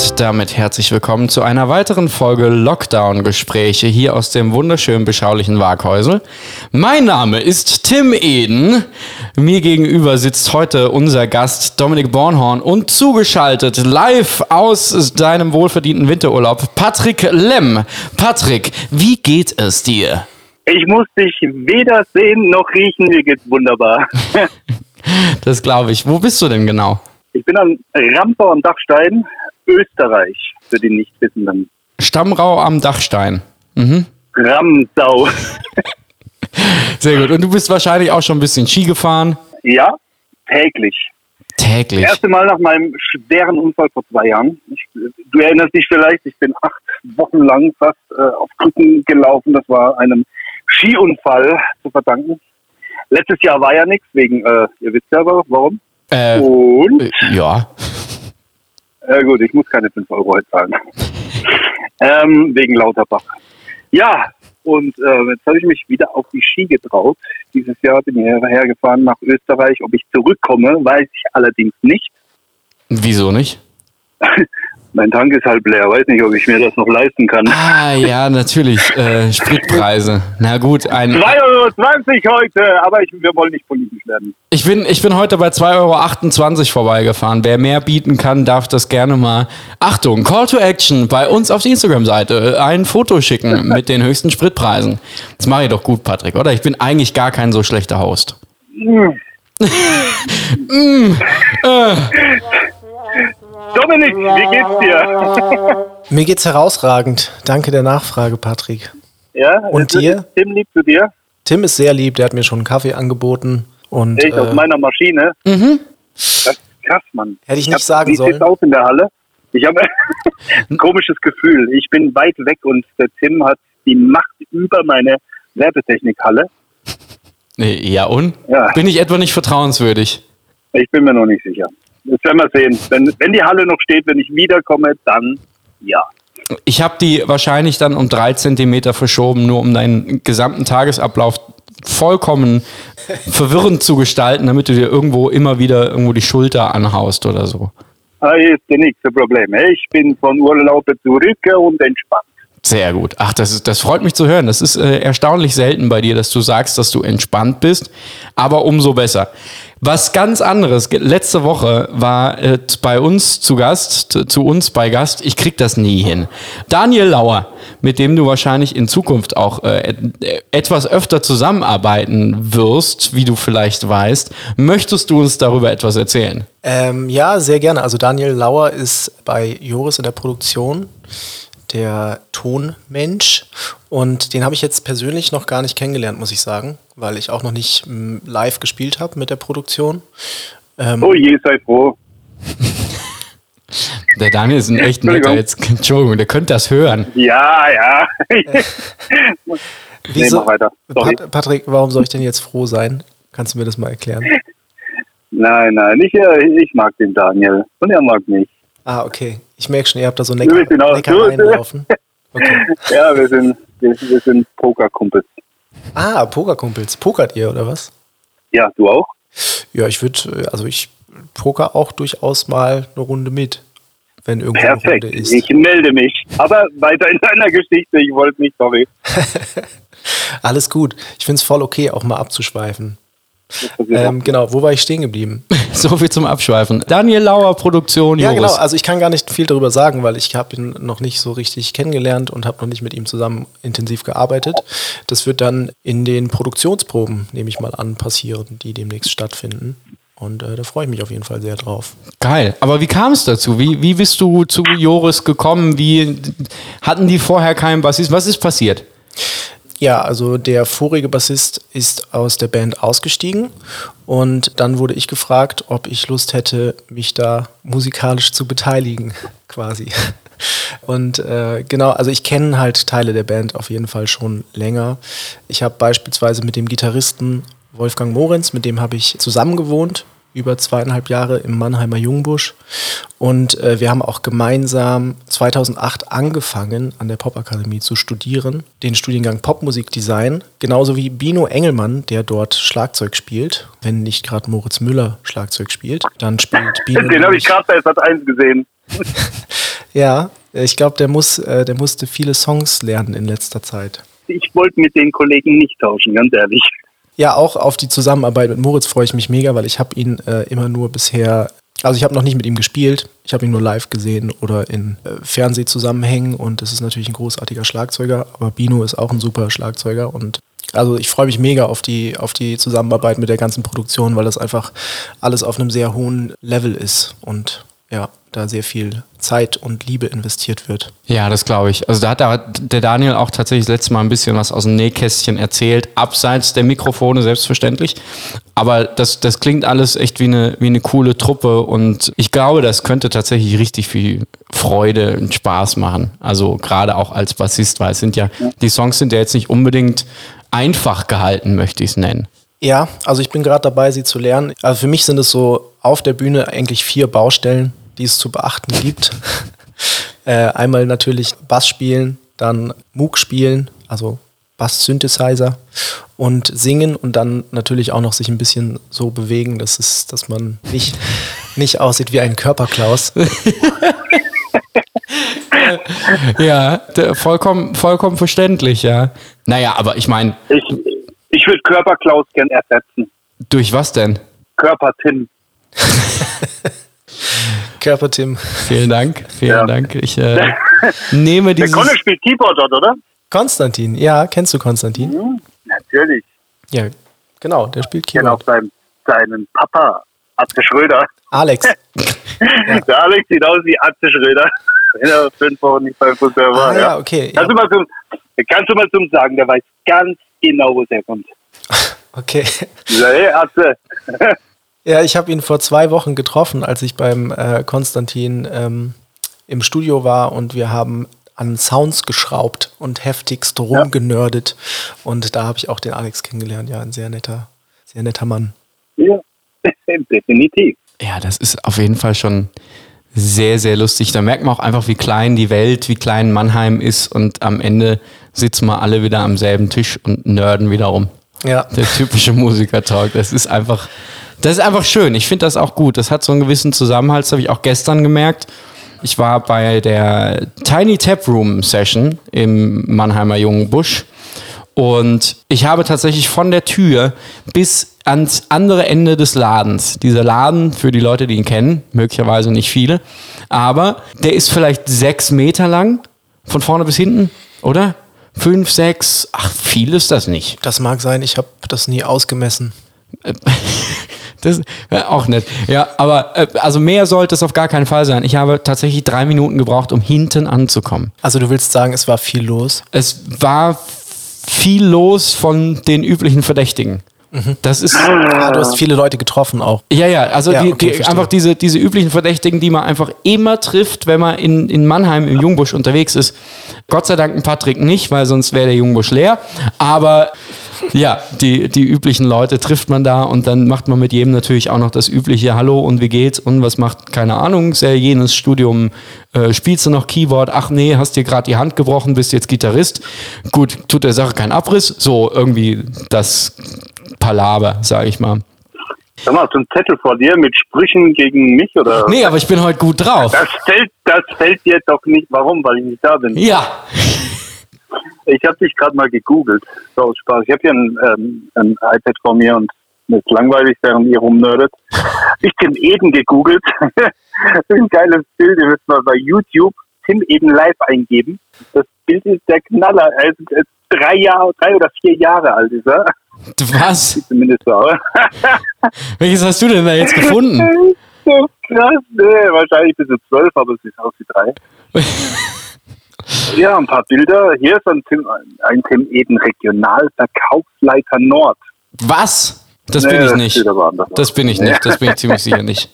Und damit herzlich willkommen zu einer weiteren Folge Lockdown-Gespräche hier aus dem wunderschönen beschaulichen Waghäusel. Mein Name ist Tim Eden. Mir gegenüber sitzt heute unser Gast Dominik Bornhorn und zugeschaltet live aus deinem wohlverdienten Winterurlaub Patrick Lemm. Patrick, wie geht es dir? Ich muss dich weder sehen noch riechen, mir geht's wunderbar. das glaube ich. Wo bist du denn genau? Ich bin am Rampau am Dachstein, Österreich, für die Nichtwissenden. Stammrau am Dachstein. Mhm. Ramsau. Sehr gut. Und du bist wahrscheinlich auch schon ein bisschen Ski gefahren? Ja, täglich. Täglich. Das erste Mal nach meinem schweren Unfall vor zwei Jahren. Ich, du erinnerst dich vielleicht, ich bin acht Wochen lang fast äh, auf Krücken gelaufen. Das war einem Skiunfall zu verdanken. Letztes Jahr war ja nichts, wegen, äh, ihr wisst ja aber, warum. Äh, Und? äh, ja. Gut, ich muss keine 5 Euro heute zahlen. ähm, wegen Lauterbach. Ja, und äh, jetzt habe ich mich wieder auf die Ski getraut. Dieses Jahr bin ich hergefahren nach Österreich. Ob ich zurückkomme, weiß ich allerdings nicht. Wieso nicht? Mein Tank ist halb leer. Weiß nicht, ob ich mir das noch leisten kann. Ah, ja, natürlich. Äh, Spritpreise. Na gut, ein. 2,20 Euro heute, aber ich, wir wollen nicht politisch werden. Ich bin, ich bin heute bei 2,28 Euro vorbeigefahren. Wer mehr bieten kann, darf das gerne mal. Achtung, Call to Action bei uns auf die Instagram-Seite. Ein Foto schicken mit den höchsten Spritpreisen. Das mache ich doch gut, Patrick, oder? Ich bin eigentlich gar kein so schlechter Host. Mm. mm, äh. Dominik, wie geht's dir? Mir geht's herausragend. Danke der Nachfrage, Patrick. Ja, und dir? Tim lieb zu dir. Tim ist sehr lieb, der hat mir schon einen Kaffee angeboten. Und, Echt, äh, auf meiner Maschine. Mhm. Das ist krass, Mann. Hätte ich nicht hab, sagen wie sollen. Wie sieht's aus in der Halle? Ich habe ein komisches Gefühl. Ich bin weit weg und der Tim hat die Macht über meine Werbetechnikhalle. Ja, und? Ja. Bin ich etwa nicht vertrauenswürdig? Ich bin mir noch nicht sicher. Das werden wir sehen. Wenn, wenn die Halle noch steht, wenn ich wiederkomme, dann ja. Ich habe die wahrscheinlich dann um drei Zentimeter verschoben, nur um deinen gesamten Tagesablauf vollkommen verwirrend zu gestalten, damit du dir irgendwo immer wieder irgendwo die Schulter anhaust oder so. Ah, ist nichts ein Problem. Ich bin von Urlaub zurück und entspannt. Sehr gut. Ach, das, ist, das freut mich zu hören. Das ist äh, erstaunlich selten bei dir, dass du sagst, dass du entspannt bist, aber umso besser. Was ganz anderes. Letzte Woche war äh, bei uns zu Gast, zu uns bei Gast, ich krieg das nie hin. Daniel Lauer, mit dem du wahrscheinlich in Zukunft auch äh, etwas öfter zusammenarbeiten wirst, wie du vielleicht weißt. Möchtest du uns darüber etwas erzählen? Ähm, ja, sehr gerne. Also Daniel Lauer ist bei Joris in der Produktion der Tonmensch. Und den habe ich jetzt persönlich noch gar nicht kennengelernt, muss ich sagen, weil ich auch noch nicht m, live gespielt habe mit der Produktion. Ähm oh je, sei froh. Der Daniel ist ein echt netter, jetzt, Entschuldigung, der könnte das hören. Ja, ja. Wieso, nee, Pat Patrick, warum soll ich denn jetzt froh sein? Kannst du mir das mal erklären? Nein, nein, ich, ich mag den Daniel und er mag mich. Ah, okay. Ich merke schon, ihr habt da so Neckar Neckereien laufen. Okay. ja, wir sind, wir, wir sind Pokerkumpels. Ah, Pokerkumpels. Pokert ihr oder was? Ja, du auch? Ja, ich würde, also ich poker auch durchaus mal eine Runde mit, wenn irgendwo Perfekt. eine Runde ist. Ich melde mich. Aber weiter in deiner Geschichte, ich wollte nicht, sorry. Alles gut. Ich finde es voll okay, auch mal abzuschweifen. Ähm, genau, wo war ich stehen geblieben? so viel zum Abschweifen. Daniel Lauer, Produktion, Ja, Joris. genau. Also ich kann gar nicht viel darüber sagen, weil ich habe ihn noch nicht so richtig kennengelernt und habe noch nicht mit ihm zusammen intensiv gearbeitet. Das wird dann in den Produktionsproben, nehme ich mal an, passieren, die demnächst stattfinden. Und äh, da freue ich mich auf jeden Fall sehr drauf. Geil. Aber wie kam es dazu? Wie, wie bist du zu Joris gekommen? Wie hatten die vorher keinen Bassist? Was ist passiert? Ja, also der vorige Bassist ist aus der Band ausgestiegen und dann wurde ich gefragt, ob ich Lust hätte, mich da musikalisch zu beteiligen, quasi. Und äh, genau, also ich kenne halt Teile der Band auf jeden Fall schon länger. Ich habe beispielsweise mit dem Gitarristen Wolfgang Morenz, mit dem habe ich zusammen gewohnt über zweieinhalb Jahre im Mannheimer Jungbusch. Und äh, wir haben auch gemeinsam 2008 angefangen, an der Popakademie zu studieren, den Studiengang Popmusikdesign, genauso wie Bino Engelmann, der dort Schlagzeug spielt. Wenn nicht gerade Moritz Müller Schlagzeug spielt, dann spielt Bino. Den habe ich gerade bei Sat 1 gesehen. Ja, ich glaube, der muss, äh, der musste viele Songs lernen in letzter Zeit. Ich wollte mit den Kollegen nicht tauschen, ganz ehrlich. Ja, auch auf die Zusammenarbeit mit Moritz freue ich mich mega, weil ich habe ihn äh, immer nur bisher, also ich habe noch nicht mit ihm gespielt, ich habe ihn nur live gesehen oder in äh, Fernsehzusammenhängen und das ist natürlich ein großartiger Schlagzeuger, aber Bino ist auch ein super Schlagzeuger und also ich freue mich mega auf die, auf die Zusammenarbeit mit der ganzen Produktion, weil das einfach alles auf einem sehr hohen Level ist und ja, da sehr viel Zeit und Liebe investiert wird. Ja, das glaube ich. Also da hat der Daniel auch tatsächlich das letzte Mal ein bisschen was aus dem Nähkästchen erzählt, abseits der Mikrofone selbstverständlich. Aber das, das klingt alles echt wie eine, wie eine coole Truppe und ich glaube, das könnte tatsächlich richtig viel Freude und Spaß machen. Also gerade auch als Bassist, weil es sind ja, die Songs sind ja jetzt nicht unbedingt einfach gehalten, möchte ich es nennen. Ja, also ich bin gerade dabei, sie zu lernen. Also für mich sind es so auf der Bühne eigentlich vier Baustellen die es zu beachten gibt. äh, einmal natürlich Bass spielen, dann Moog spielen, also Bass-Synthesizer und singen und dann natürlich auch noch sich ein bisschen so bewegen, dass, es, dass man nicht, nicht aussieht wie ein Körperklaus. ja, vollkommen, vollkommen verständlich, ja. Naja, aber ich meine. Ich, ich würde Körperklaus gern ersetzen. Durch was denn? Körper-Tim. Körper-Tim. Vielen Dank, vielen ja. Dank. Ich äh, nehme dieses... Der Conor spielt Keyboard dort, oder? Konstantin, ja, kennst du Konstantin? Mhm, natürlich. Ja, genau, der spielt Keyboard. Ich kenne auch seinen, seinen Papa, Atze Schröder. Alex. ja. Der Alex sieht aus wie Atze Schröder, wenn er fünf Wochen nicht beim Fußball war. Ah, ja, okay. Kannst, ja. Du mal zum, kannst du mal zum sagen, der weiß ganz genau, wo er kommt. Okay. Ja, hey, Atze. Ja, ich habe ihn vor zwei Wochen getroffen, als ich beim äh, Konstantin ähm, im Studio war und wir haben an Sounds geschraubt und heftigst rumgenördet. Ja. Und da habe ich auch den Alex kennengelernt. Ja, ein sehr netter, sehr netter Mann. Ja, definitiv. Ja, das ist auf jeden Fall schon sehr, sehr lustig. Da merkt man auch einfach, wie klein die Welt, wie klein Mannheim ist und am Ende sitzen wir alle wieder am selben Tisch und nörden wieder rum. Ja. Der typische Musiker-Talk. Das ist einfach das ist einfach schön. Ich finde das auch gut. Das hat so einen gewissen Zusammenhalt. Das habe ich auch gestern gemerkt. Ich war bei der Tiny Tap Room Session im Mannheimer Jungen Busch. Und ich habe tatsächlich von der Tür bis ans andere Ende des Ladens, dieser Laden, für die Leute, die ihn kennen, möglicherweise nicht viele, aber der ist vielleicht sechs Meter lang, von vorne bis hinten, oder? Fünf, sechs, ach, viel ist das nicht. Das mag sein, ich habe das nie ausgemessen. Das wäre auch nett. Ja, aber äh, also mehr sollte es auf gar keinen Fall sein. Ich habe tatsächlich drei Minuten gebraucht, um hinten anzukommen. Also du willst sagen, es war viel los? Es war viel los von den üblichen Verdächtigen. Mhm. Das ist. Ah, du hast viele Leute getroffen auch. Ja, ja, also ja, die, okay, die, einfach diese, diese üblichen Verdächtigen, die man einfach immer trifft, wenn man in, in Mannheim im Jungbusch unterwegs ist. Gott sei Dank ein Patrick nicht, weil sonst wäre der Jungbusch leer. Aber ja, die, die üblichen Leute trifft man da und dann macht man mit jedem natürlich auch noch das übliche Hallo und wie geht's und was macht, keine Ahnung, sehr jenes Studium, äh, spielst du noch Keyboard? Ach nee, hast dir gerade die Hand gebrochen, bist jetzt Gitarrist. Gut, tut der Sache keinen Abriss. So irgendwie das Palaber, sage ich mal. Sag mal, hast du einen Zettel vor dir mit Sprüchen gegen mich oder? Nee, aber ich bin heute gut drauf. Das fällt, das fällt dir doch nicht. Warum? Weil ich nicht da bin. Ja. Ich habe dich gerade mal gegoogelt. So aus Spaß. Ich habe hier ein, ähm, ein iPad vor mir und mir ist langweilig, während ihr rumnördet. Ich Tim Eden gegoogelt. ein geiles Bild. Ihr müsst mal bei YouTube Tim Eden live eingeben. Das Bild ist der Knaller. Er ist, ist drei Jahre, drei oder vier Jahre alt ist er. Was? Sieht zumindest so aus. Welches hast du denn da jetzt gefunden? so krass. Nee, wahrscheinlich bis zu zwölf, aber es sieht aus wie drei. Ja, ein paar Bilder. Hier ist ein Tim, ein Tim Eden Regionalverkaufsleiter Nord. Was? Das nee, bin ich nicht. Das bin ich nicht. Das bin ich ziemlich sicher nicht.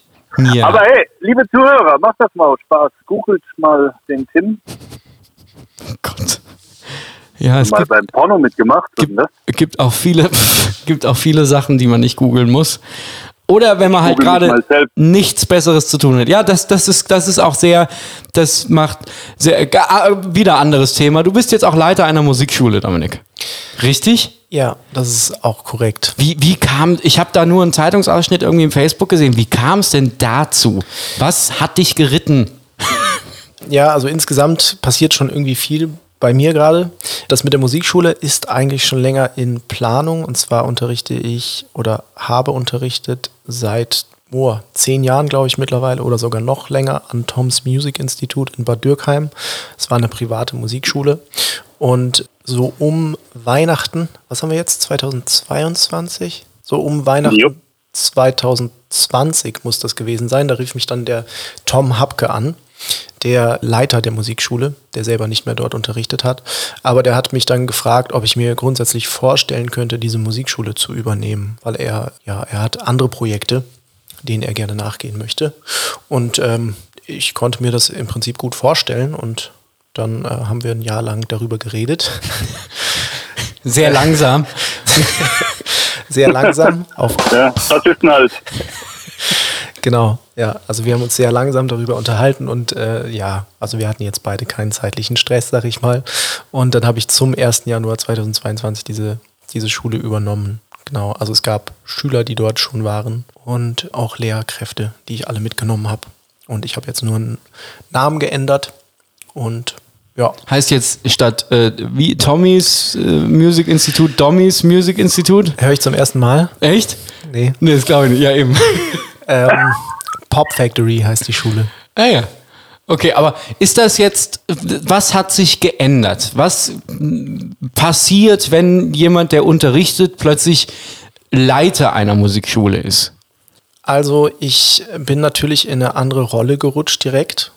Ja. Aber hey, liebe Zuhörer, macht das mal Spaß. Googelt mal den Tim. Oh Gott. Ja, es mal gibt, beim Porno mitgemacht. Gibt, gibt, auch viele, gibt auch viele Sachen, die man nicht googeln muss. Oder wenn man halt gerade nichts Besseres zu tun hat. Ja, das, das, ist, das ist auch sehr, das macht sehr, äh, wieder anderes Thema. Du bist jetzt auch Leiter einer Musikschule, Dominik. Richtig? Ja, das ist auch korrekt. Wie, wie kam, ich habe da nur einen Zeitungsausschnitt irgendwie im Facebook gesehen. Wie kam es denn dazu? Was hat dich geritten? Ja, also insgesamt passiert schon irgendwie viel bei mir gerade. Das mit der Musikschule ist eigentlich schon länger in Planung. Und zwar unterrichte ich oder habe unterrichtet seit oh, zehn Jahren, glaube ich, mittlerweile oder sogar noch länger an Toms Music Institute in Bad Dürkheim. Es war eine private Musikschule. Und so um Weihnachten, was haben wir jetzt? 2022? So um Weihnachten jo. 2020 muss das gewesen sein. Da rief mich dann der Tom Hapke an der Leiter der Musikschule, der selber nicht mehr dort unterrichtet hat. Aber der hat mich dann gefragt, ob ich mir grundsätzlich vorstellen könnte, diese Musikschule zu übernehmen, weil er, ja, er hat andere Projekte, denen er gerne nachgehen möchte. Und ähm, ich konnte mir das im Prinzip gut vorstellen und dann äh, haben wir ein Jahr lang darüber geredet. Sehr langsam. Sehr langsam. Auf ja, das ist halt. Genau, ja. Also wir haben uns sehr langsam darüber unterhalten und äh, ja, also wir hatten jetzt beide keinen zeitlichen Stress, sag ich mal. Und dann habe ich zum 1. Januar 2022 diese, diese Schule übernommen. Genau, also es gab Schüler, die dort schon waren und auch Lehrkräfte, die ich alle mitgenommen habe. Und ich habe jetzt nur einen Namen geändert und ja. Heißt jetzt statt äh, wie Tommys äh, Music Institute, Dommys Music Institute? Höre ich zum ersten Mal. Echt? Nee. Nee, das glaube ich nicht. Ja, eben. Ähm, Pop Factory heißt die Schule. Ah ja. Okay, aber ist das jetzt, was hat sich geändert? Was passiert, wenn jemand, der unterrichtet, plötzlich Leiter einer Musikschule ist? Also ich bin natürlich in eine andere Rolle gerutscht direkt.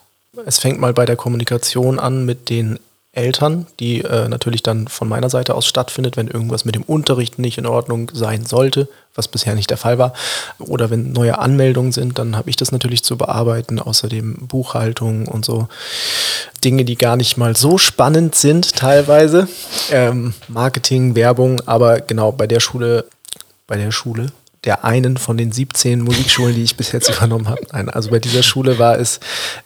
Es fängt mal bei der Kommunikation an mit den Eltern, die äh, natürlich dann von meiner Seite aus stattfindet, wenn irgendwas mit dem Unterricht nicht in Ordnung sein sollte, was bisher nicht der Fall war. Oder wenn neue Anmeldungen sind, dann habe ich das natürlich zu bearbeiten. Außerdem Buchhaltung und so Dinge, die gar nicht mal so spannend sind teilweise. Ähm, Marketing, Werbung, aber genau bei der Schule, bei der Schule, der einen von den 17 Musikschulen, die ich bis jetzt übernommen habe. Nein, also bei dieser Schule war es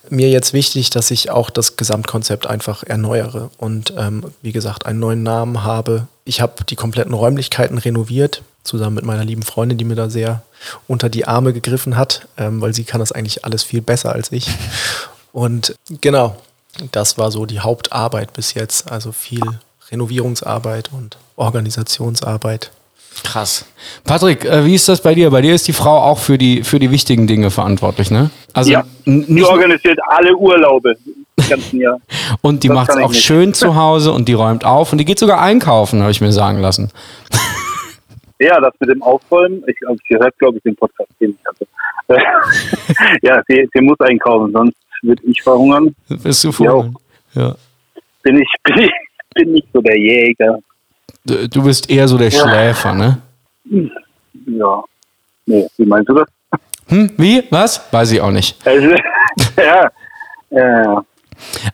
mir jetzt wichtig, dass ich auch das Gesamtkonzept einfach erneuere und ähm, wie gesagt einen neuen Namen habe. Ich habe die kompletten Räumlichkeiten renoviert, zusammen mit meiner lieben Freundin, die mir da sehr unter die Arme gegriffen hat, ähm, weil sie kann das eigentlich alles viel besser als ich. Und genau, das war so die Hauptarbeit bis jetzt. Also viel Renovierungsarbeit und Organisationsarbeit. Krass. Patrick, äh, wie ist das bei dir? Bei dir ist die Frau auch für die, für die wichtigen Dinge verantwortlich, ne? Also ja, die organisiert alle Urlaube im ganzen Jahr. und die macht es auch schön zu Hause und die räumt auf und die geht sogar einkaufen, habe ich mir sagen lassen. ja, das mit dem Aufräumen, ich, also sie hört, glaube ich, den Podcast nicht. Also, ja, sie, sie muss einkaufen, sonst würde ich verhungern. Bist du verhungern? Ja. Bin ich, bin ich bin nicht so der Jäger. Du bist eher so der ja. Schläfer, ne? Ja. Nee, wie meinst du das? Hm, wie? Was? Weiß ich auch nicht. Also, ja. ja.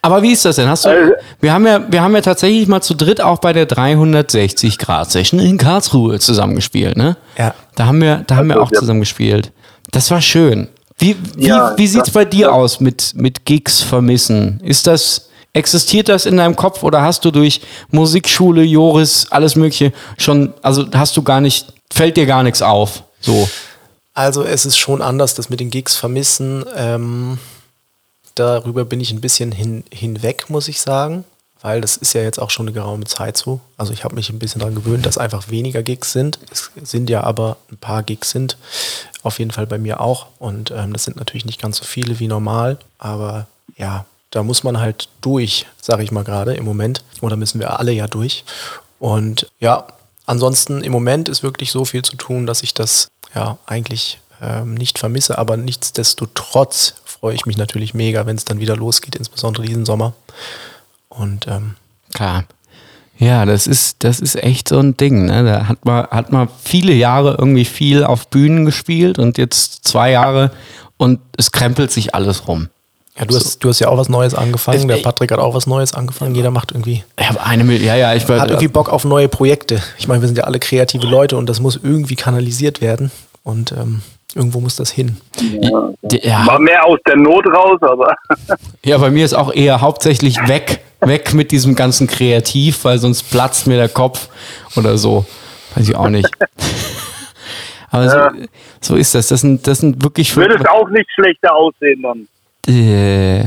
Aber wie ist das denn? Hast du, also, wir, haben ja, wir haben ja tatsächlich mal zu dritt auch bei der 360 Grad Session in Karlsruhe zusammengespielt, ne? Ja. Da haben wir, da haben wir auch zusammengespielt. Das war schön. Wie, wie, ja, wie sieht es bei dir aus mit, mit Gigs vermissen? Ist das, Existiert das in deinem Kopf oder hast du durch Musikschule, Joris, alles Mögliche schon, also hast du gar nicht, fällt dir gar nichts auf? So. Also es ist schon anders, das mit den Gigs vermissen. Ähm, darüber bin ich ein bisschen hin, hinweg, muss ich sagen, weil das ist ja jetzt auch schon eine geraume Zeit so. Also ich habe mich ein bisschen daran gewöhnt, dass einfach weniger Gigs sind. Es sind ja aber ein paar Gigs sind, auf jeden Fall bei mir auch. Und ähm, das sind natürlich nicht ganz so viele wie normal, aber ja, da muss man halt durch, sage ich mal gerade im Moment. Oder müssen wir alle ja durch. Und ja, ansonsten im Moment ist wirklich so viel zu tun, dass ich das ja eigentlich ähm, nicht vermisse. Aber nichtsdestotrotz freue ich mich natürlich mega, wenn es dann wieder losgeht, insbesondere diesen Sommer. Und ähm, klar. Ja, das ist, das ist echt so ein Ding. Ne? Da hat man, hat man viele Jahre irgendwie viel auf Bühnen gespielt und jetzt zwei Jahre und es krempelt sich alles rum. Ja, du, hast, du hast ja auch was Neues angefangen. Der Patrick hat auch was Neues angefangen. Jeder macht irgendwie. Ich habe eine Million. Ja, ja, ich war, hat irgendwie Bock auf neue Projekte. Ich meine, wir sind ja alle kreative Leute und das muss irgendwie kanalisiert werden. Und ähm, irgendwo muss das hin. Ja, ja. War mehr aus der Not raus, aber. Ja, bei mir ist auch eher hauptsächlich weg, weg mit diesem ganzen Kreativ, weil sonst platzt mir der Kopf oder so. Weiß ich auch nicht. Aber ja. so, so, ist das. Das sind, das sind wirklich. Würde es auch nicht schlechter aussehen dann. Äh,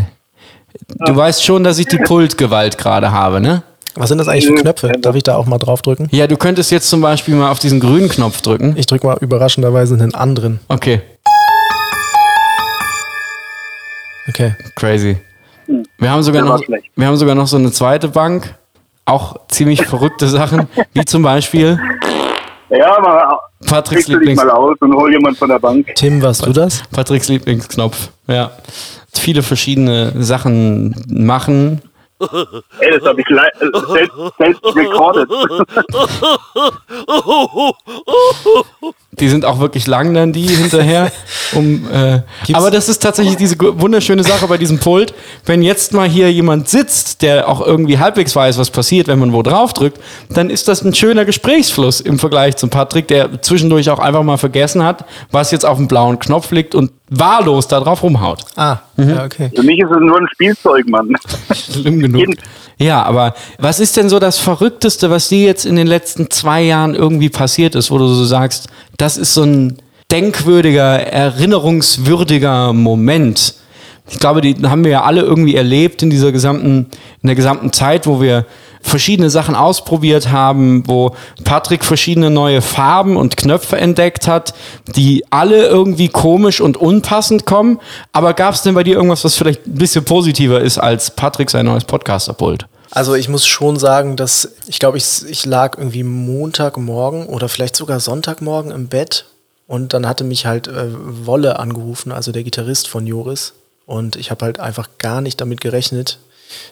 Du weißt schon, dass ich die Pultgewalt gerade habe, ne? Was sind das eigentlich für Knöpfe? Darf ich da auch mal drauf drücken? Ja, du könntest jetzt zum Beispiel mal auf diesen grünen Knopf drücken. Ich drücke mal überraschenderweise einen anderen. Okay, Okay. crazy. Wir haben sogar noch, wir haben sogar noch so eine zweite Bank. Auch ziemlich verrückte Sachen, wie zum Beispiel Ja, aber Patricks kriegst du dich Lieblings, mal aus und hol jemand von der Bank. Tim, warst du das? Patricks Lieblingsknopf. Ja. Viele verschiedene Sachen machen. Ey, das habe ich äh, selbst, selbst recorded. Die sind auch wirklich lang dann die hinterher. Um, äh, aber das ist tatsächlich diese wunderschöne Sache bei diesem Pult. Wenn jetzt mal hier jemand sitzt, der auch irgendwie halbwegs weiß, was passiert, wenn man wo drauf drückt, dann ist das ein schöner Gesprächsfluss im Vergleich zum Patrick, der zwischendurch auch einfach mal vergessen hat, was jetzt auf dem blauen Knopf liegt und wahllos da drauf rumhaut. Ah, ja, okay. Für mich ist es nur ein Spielzeug, Mann. Schlimm genug. Ja, aber was ist denn so das Verrückteste, was dir jetzt in den letzten zwei Jahren irgendwie passiert ist, wo du so sagst, das ist so ein denkwürdiger, erinnerungswürdiger Moment? Ich glaube, die haben wir ja alle irgendwie erlebt in dieser gesamten, in der gesamten Zeit, wo wir verschiedene Sachen ausprobiert haben, wo Patrick verschiedene neue Farben und Knöpfe entdeckt hat, die alle irgendwie komisch und unpassend kommen. Aber gab es denn bei dir irgendwas, was vielleicht ein bisschen positiver ist als Patrick sein neues Podcaster-Pult? Also ich muss schon sagen, dass ich glaube, ich, ich lag irgendwie Montagmorgen oder vielleicht sogar Sonntagmorgen im Bett und dann hatte mich halt äh, Wolle angerufen, also der Gitarrist von Joris. Und ich habe halt einfach gar nicht damit gerechnet,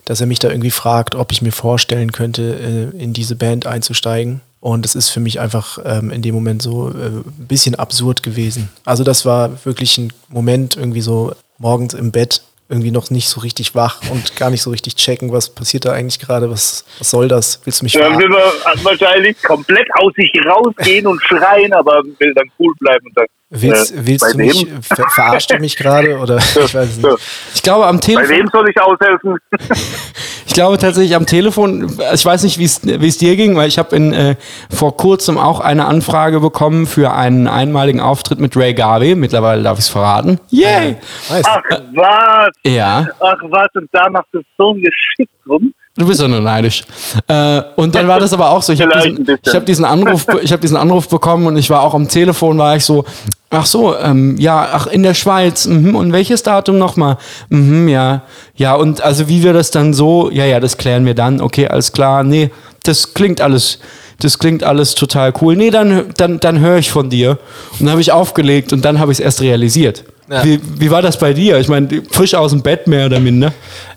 dass er mich da irgendwie fragt, ob ich mir vorstellen könnte, äh, in diese Band einzusteigen. Und es ist für mich einfach ähm, in dem Moment so äh, ein bisschen absurd gewesen. Also das war wirklich ein Moment irgendwie so morgens im Bett irgendwie noch nicht so richtig wach und gar nicht so richtig checken, was passiert da eigentlich gerade, was, was soll das? Willst du mich Dann verarschen? will man wahrscheinlich komplett aus sich rausgehen und schreien, aber will dann cool bleiben und sagen, Willst, äh, willst bei du mich, ver verarscht du mich gerade oder ich weiß nicht. Ich glaube, am Bei Telefon. wem soll ich aushelfen? Ich glaube tatsächlich am Telefon, ich weiß nicht, wie es dir ging, weil ich habe äh, vor kurzem auch eine Anfrage bekommen für einen einmaligen Auftritt mit Ray Garvey. Mittlerweile darf ich es verraten. Yay! Nice. Ach was, Ja, ach was, und da machst du so ein Geschick rum. Du bist ja nur neidisch. Äh, und dann war das aber auch so. Ich habe diesen, ich hab diesen Anruf, ich habe diesen Anruf bekommen und ich war auch am Telefon, war ich so. Ach so, ähm, ja, ach in der Schweiz. Mhm, und welches Datum nochmal? Mhm, ja, ja. Und also wie wir das dann so? Ja, ja, das klären wir dann. Okay, alles klar. Nee, das klingt alles. Das klingt alles total cool. Nee, dann, dann, dann höre ich von dir. Und dann habe ich aufgelegt und dann habe ich es erst realisiert. Ja. Wie, wie war das bei dir? Ich meine, frisch aus dem Bett mehr oder minder.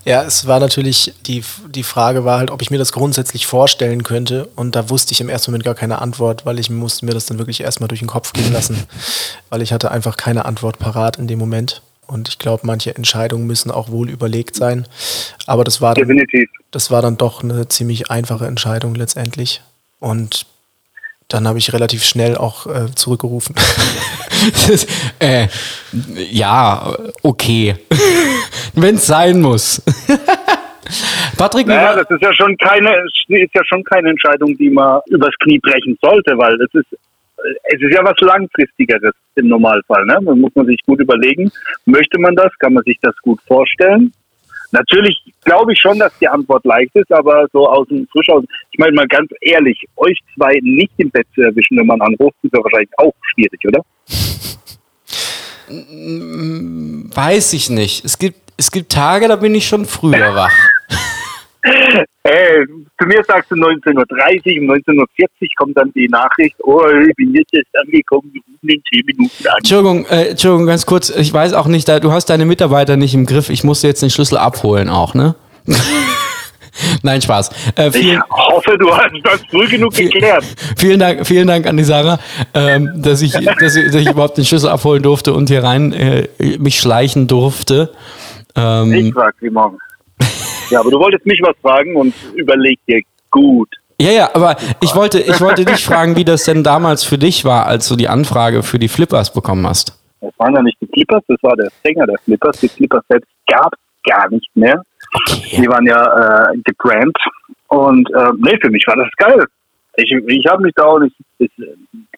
Ja, es war natürlich, die, die Frage war halt, ob ich mir das grundsätzlich vorstellen könnte. Und da wusste ich im ersten Moment gar keine Antwort, weil ich musste mir das dann wirklich erstmal durch den Kopf gehen lassen. weil ich hatte einfach keine Antwort parat in dem Moment. Und ich glaube, manche Entscheidungen müssen auch wohl überlegt sein. Aber das war dann, Definitiv. das war dann doch eine ziemlich einfache Entscheidung letztendlich. Und dann habe ich relativ schnell auch äh, zurückgerufen. Äh, ja, okay. Wenn es sein muss. Patrick, Naja, das ist ja schon keine, ist ja schon keine Entscheidung, die man übers Knie brechen sollte, weil das ist, es ist ja was langfristigeres im Normalfall. Ne? Da muss man sich gut überlegen, möchte man das, kann man sich das gut vorstellen. Natürlich glaube ich schon, dass die Antwort leicht ist, aber so aus dem frisch aus. Ich meine mal ganz ehrlich, euch zwei nicht im Bett zu erwischen, wenn man anruft, ist ja wahrscheinlich auch schwierig, oder? weiß ich nicht. Es gibt, es gibt Tage, da bin ich schon früher wach. Äh, zu mir sagst du 19.30 Uhr, um 19.40 Uhr kommt dann die Nachricht, oh, ich bin jetzt erst angekommen, wir rufen in 10 Minuten an. Entschuldigung, äh, Entschuldigung, ganz kurz. Ich weiß auch nicht, da, du hast deine Mitarbeiter nicht im Griff. Ich musste jetzt den Schlüssel abholen auch, ne? Nein, Spaß. Äh, Ich vielen, hoffe, du hast das früh genug geklärt. vielen, Dank, vielen Dank an die Sarah, ähm, dass, ich, dass, ich, dass ich überhaupt den Schlüssel abholen durfte und hier rein äh, mich schleichen durfte. Ähm, Ich frag wie morgen. Ja, aber du wolltest mich was fragen und überleg dir gut. Ja, ja, aber ich wollte, ich wollte dich fragen, wie das denn damals für dich war, als du die Anfrage für die Flippers bekommen hast. Das waren ja nicht die Clippers, das war der Sänger der Clippers. Die Clippers selbst gab es gar nicht mehr. Die waren ja äh, gebrannt. Und äh, nee, für mich war das geil. Ich, ich habe mich da auch nicht, das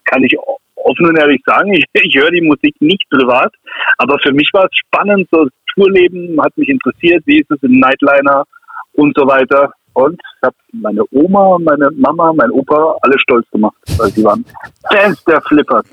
kann ich offen und ehrlich sagen, ich, ich höre die Musik nicht privat, aber für mich war es spannend, so Agenturleben, hat mich interessiert, wie ist es im Nightliner und so weiter. Und ich habe meine Oma, meine Mama, mein Opa alle stolz gemacht, weil sie waren Fans der Flippers.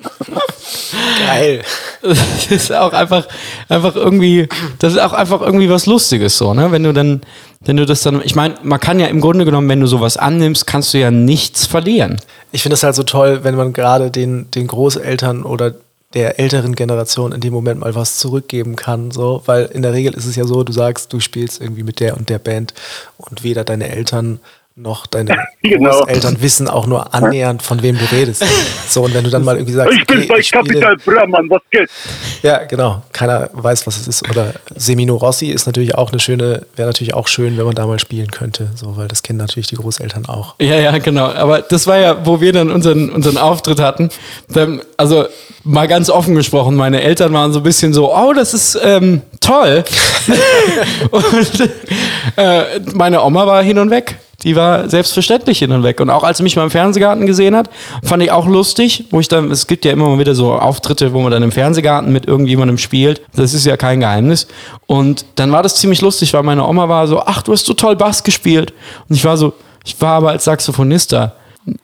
Geil. Das ist auch einfach, einfach irgendwie, das ist auch einfach irgendwie was Lustiges so, ne? Wenn du dann, wenn du das dann, ich meine, man kann ja im Grunde genommen, wenn du sowas annimmst, kannst du ja nichts verlieren. Ich finde es halt so toll, wenn man gerade den, den Großeltern oder der älteren Generation in dem Moment mal was zurückgeben kann, so, weil in der Regel ist es ja so, du sagst, du spielst irgendwie mit der und der Band und weder deine Eltern noch deine Genau. Großeltern wissen auch nur annähernd, von wem du redest. So, und wenn du dann mal irgendwie sagst, Ich bin okay, bei ich spiele- Capital Bra, Mann, was geht? ja, genau. Keiner weiß, was es ist. Oder Semino Rossi ist natürlich auch eine schöne, wäre natürlich auch schön, wenn man da mal spielen könnte. So, weil das kennen natürlich die Großeltern auch. Ja, ja, genau. Aber das war ja, wo wir dann unseren, unseren Auftritt hatten. Dann, also mal ganz offen gesprochen, meine Eltern waren so ein bisschen so, oh, das ist ähm, toll. und äh, meine Oma war hin und weg. Die war selbstverständlich hin und weg. Und auch als sie mich mal im Fernsehgarten gesehen hat, fand ich auch lustig, wo ich dann, es gibt ja immer mal wieder so Auftritte, wo man dann im Fernsehgarten mit irgendjemandem spielt. Das ist ja kein Geheimnis. Und dann war das ziemlich lustig, weil meine Oma war so, ach, du hast so toll Bass gespielt. Und ich war so, ich war aber als Saxophonist da.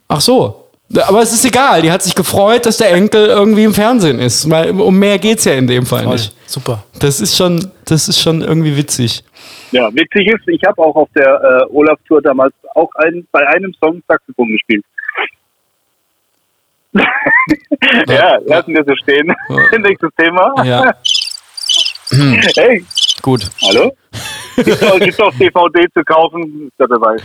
Ach so. Aber es ist egal, die hat sich gefreut, dass der Enkel irgendwie im Fernsehen ist. Weil um mehr geht's ja in dem Fall Toll. nicht. Super. Das ist schon, das ist schon irgendwie witzig. Ja, witzig ist, ich habe auch auf der äh, Olaf-Tour damals auch ein, bei einem Song Saxophon gespielt. ja, lassen wir so stehen. Nächstes Thema. Ja, Hey, gut. hallo? Gibt's auf DVD zu kaufen? Ist der Beweis.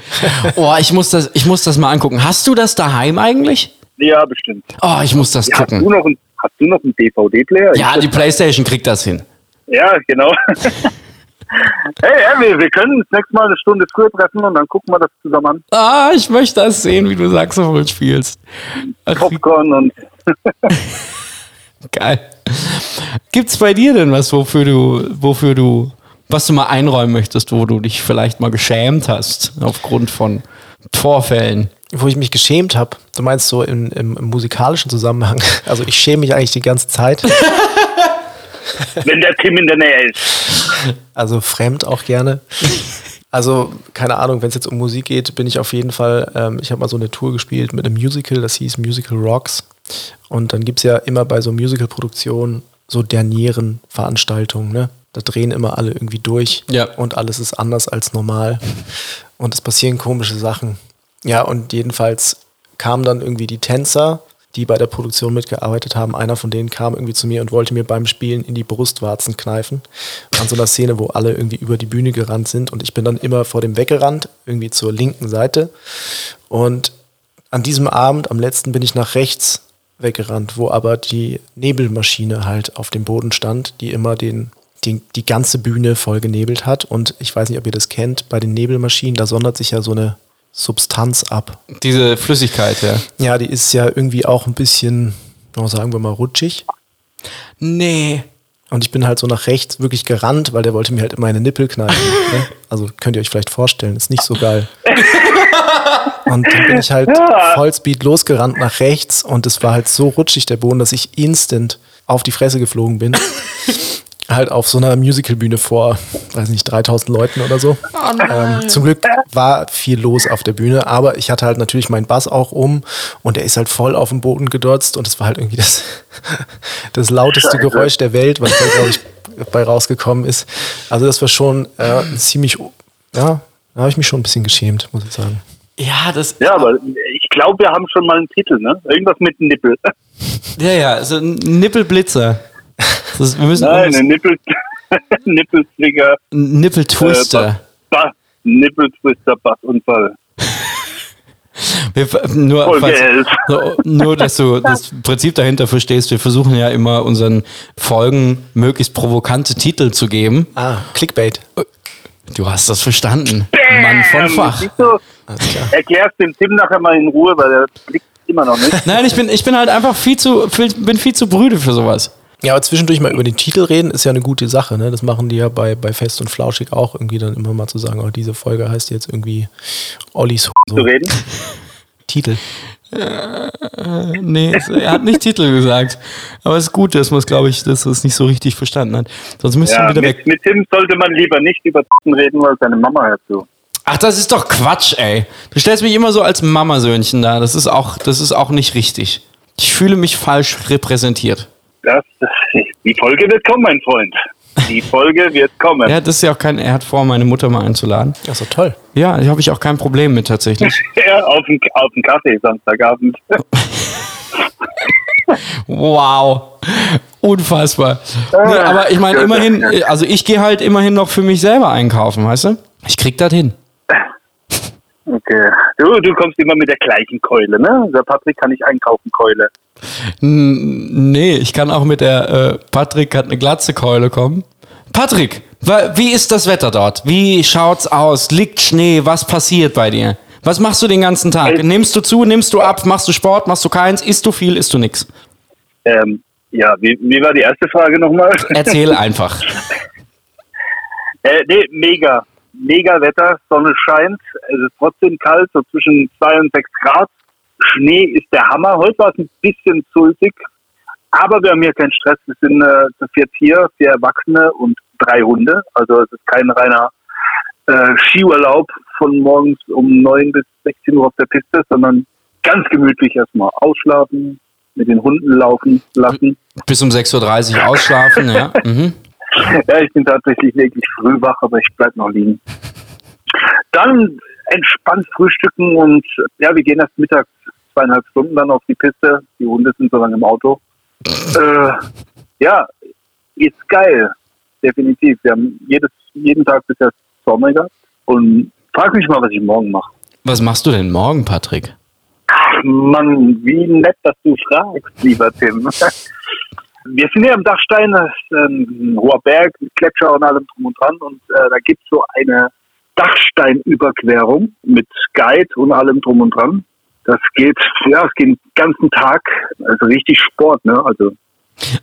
Oh, ich muss das, ich muss das mal angucken. Hast du das daheim eigentlich? Ja, bestimmt. Oh, ich muss das Ja, hast, du gucken. noch ein, hast du noch einen DVD-Player? Ja, die Playstation kriegt das hin. Ja, genau. hey, ja, wir, können uns nächstes Mal eine Stunde früher treffen und dann gucken wir das zusammen an. Ah, ich möchte das sehen, wie du Saxophon spielst. Popcorn und geil. Gibt's bei dir denn was, wofür du, wofür du, was du mal einräumen möchtest, wo du dich vielleicht mal geschämt hast aufgrund von Vorfällen? Wo ich mich geschämt habe, du meinst so im, im, im musikalischen Zusammenhang. Also ich schäme mich eigentlich die ganze Zeit. wenn der Tim in der Nähe ist. Also fremd auch gerne. Also, keine Ahnung, wenn es jetzt um Musik geht, bin ich auf jeden Fall, ähm, ich habe mal so eine Tour gespielt mit einem Musical, das hieß Musical Rocks. Und dann gibt es ja immer bei so Musical-Produktionen so dernieren Veranstaltungen, ne? Da drehen immer alle irgendwie durch Ja. und alles ist anders als normal. Und es passieren komische Sachen. Ja, und jedenfalls kamen dann irgendwie die Tänzer, die bei der Produktion mitgearbeitet haben. Einer von denen kam irgendwie zu mir und wollte mir beim Spielen in die Brustwarzen kneifen. An so einer Szene, wo alle irgendwie über die Bühne gerannt sind. Und ich bin dann immer vor dem weggerannt, irgendwie zur linken Seite. Und an diesem Abend, am letzten, bin ich nach rechts weggerannt, wo aber die Nebelmaschine halt auf dem Boden stand, die immer den, die, die ganze Bühne voll genebelt hat. Und ich weiß nicht, ob ihr das kennt, bei den Nebelmaschinen, da sondert sich ja so eine Substanz ab. Diese Flüssigkeit, ja. Ja, die ist ja irgendwie auch ein bisschen, sagen wir mal, rutschig. Nee. Und ich bin halt so nach rechts wirklich gerannt, weil der wollte mir halt in meine Nippel kneifen. ne? Also könnt ihr euch vielleicht vorstellen, ist nicht so geil. Und dann bin ich halt Vollspeed losgerannt nach rechts und es war halt so rutschig der Boden, dass ich instant auf die Fresse geflogen bin. Halt auf so einer Musicalbühne vor, weiß nicht, 3000 Leuten oder so. ähm, zum Glück war viel los auf der Bühne, aber ich hatte halt natürlich meinen Bass auch um und der ist halt voll auf den Boden gedotzt und es war halt irgendwie das, das lauteste Geräusch der Welt, was da, glaube ich, bei rausgekommen ist. Also das war schon äh, ziemlich, ja, da habe ich mich schon ein bisschen geschämt, muss ich sagen. Ja, das. Ja, aber ich glaube, wir haben schon mal einen Titel, ne? Irgendwas mit Nippel. Ja, ja, so ein Nippelblitzer. Das, wir müssen Nein, ein Nippel, Nippelzwinger, Nippeltwister. Bass, Nippeltwister, Bassunfall. Wir, nur, falls, 11. so, nur, dass du das Prinzip dahinter verstehst. Wir versuchen ja immer unseren Folgen möglichst provokante Titel zu geben. Ah, Clickbait. Du hast das verstanden. Mann von Fach. du, erklärst dem Tim nachher mal in Ruhe, weil er blickt immer noch nicht. Nein, ich bin, ich bin halt einfach viel zu, viel, bin viel zu brüde für sowas. Ja, aber zwischendurch mal über den Titel reden ist ja eine gute Sache. Ne? Das machen die ja bei, bei Fest und Flauschig auch irgendwie dann immer mal zu sagen, oh, diese Folge heißt jetzt irgendwie Ollis zu so. reden. Titel. Äh, nee, er hat nicht Titel gesagt. Aber es ist gut, dass man es, glaube ich, dass er es nicht so richtig verstanden hat. Sonst müsste ja, wieder mit, weg. Mit Tim sollte man lieber nicht über reden, weil seine Mama hört so. Ach, das ist doch Quatsch, ey. Du stellst mich immer so als Mamasöhnchen da. Das ist auch, das ist auch nicht richtig. Ich fühle mich falsch repräsentiert. Das, die Folge wird kommen, mein Freund. Die Folge wird kommen. Ja, das ist ja auch kein. Er hat vor, meine Mutter mal einzuladen. Ja, so toll. Ja, da habe ich auch kein Problem mit tatsächlich. ja, auf den, auf den Kaffee Samstagabend. wow. Unfassbar. Nee, aber ich meine, immerhin, also ich gehe halt immerhin noch für mich selber einkaufen, weißt du? Ich krieg das hin. Okay. Du, du kommst immer mit der gleichen Keule, ne? Der Patrick kann nicht einkaufen, Keule. Nee, ich kann auch mit der äh, Patrick hat eine glatze Keule kommen. Patrick, wie ist das Wetter dort? Wie schaut's aus? Liegt Schnee? Was passiert bei dir? Was machst du den ganzen Tag? Nimmst du zu, nimmst du ab, machst du Sport, machst du keins, isst du viel, isst du nix? Ähm, ja, wie, wie war die erste Frage nochmal? Erzähl einfach. äh, nee, mega mega Wetter, Sonne scheint, es ist trotzdem kalt, so zwischen 2 und 6 Grad. Schnee ist der Hammer. Heute war es ein bisschen zulzig, aber wir haben hier keinen Stress. Wir sind äh, zu viert hier, vier Erwachsene und drei Hunde. Also es ist kein reiner äh, Skiurlaub von morgens um 9 bis 16 Uhr auf der Piste, sondern ganz gemütlich erstmal ausschlafen, mit den Hunden laufen lassen. Bis um 6.30 Uhr ausschlafen, ja. Mhm. ja, ich bin tatsächlich wirklich früh wach, aber ich bleib noch liegen. Dann entspannt frühstücken und ja, wir gehen erst mittags zweieinhalb Stunden dann auf die Piste. Die Hunde sind so lange im Auto. Äh, ja, ist geil. Definitiv. Wir haben jedes, jeden Tag bisher Sommer gehabt. Und frag mich mal, was ich morgen mache. Was machst du denn morgen, Patrick? Ach Mann, wie nett, dass du fragst, lieber Tim. Wir sind hier am Dachstein, das ist ein hoher Berg mit Gletscher und allem drum und dran. Und äh, da gibt es so eine Dachsteinüberquerung mit Guide und allem drum und dran. Das geht, ja, es geht den ganzen Tag, also richtig Sport, ne? Also,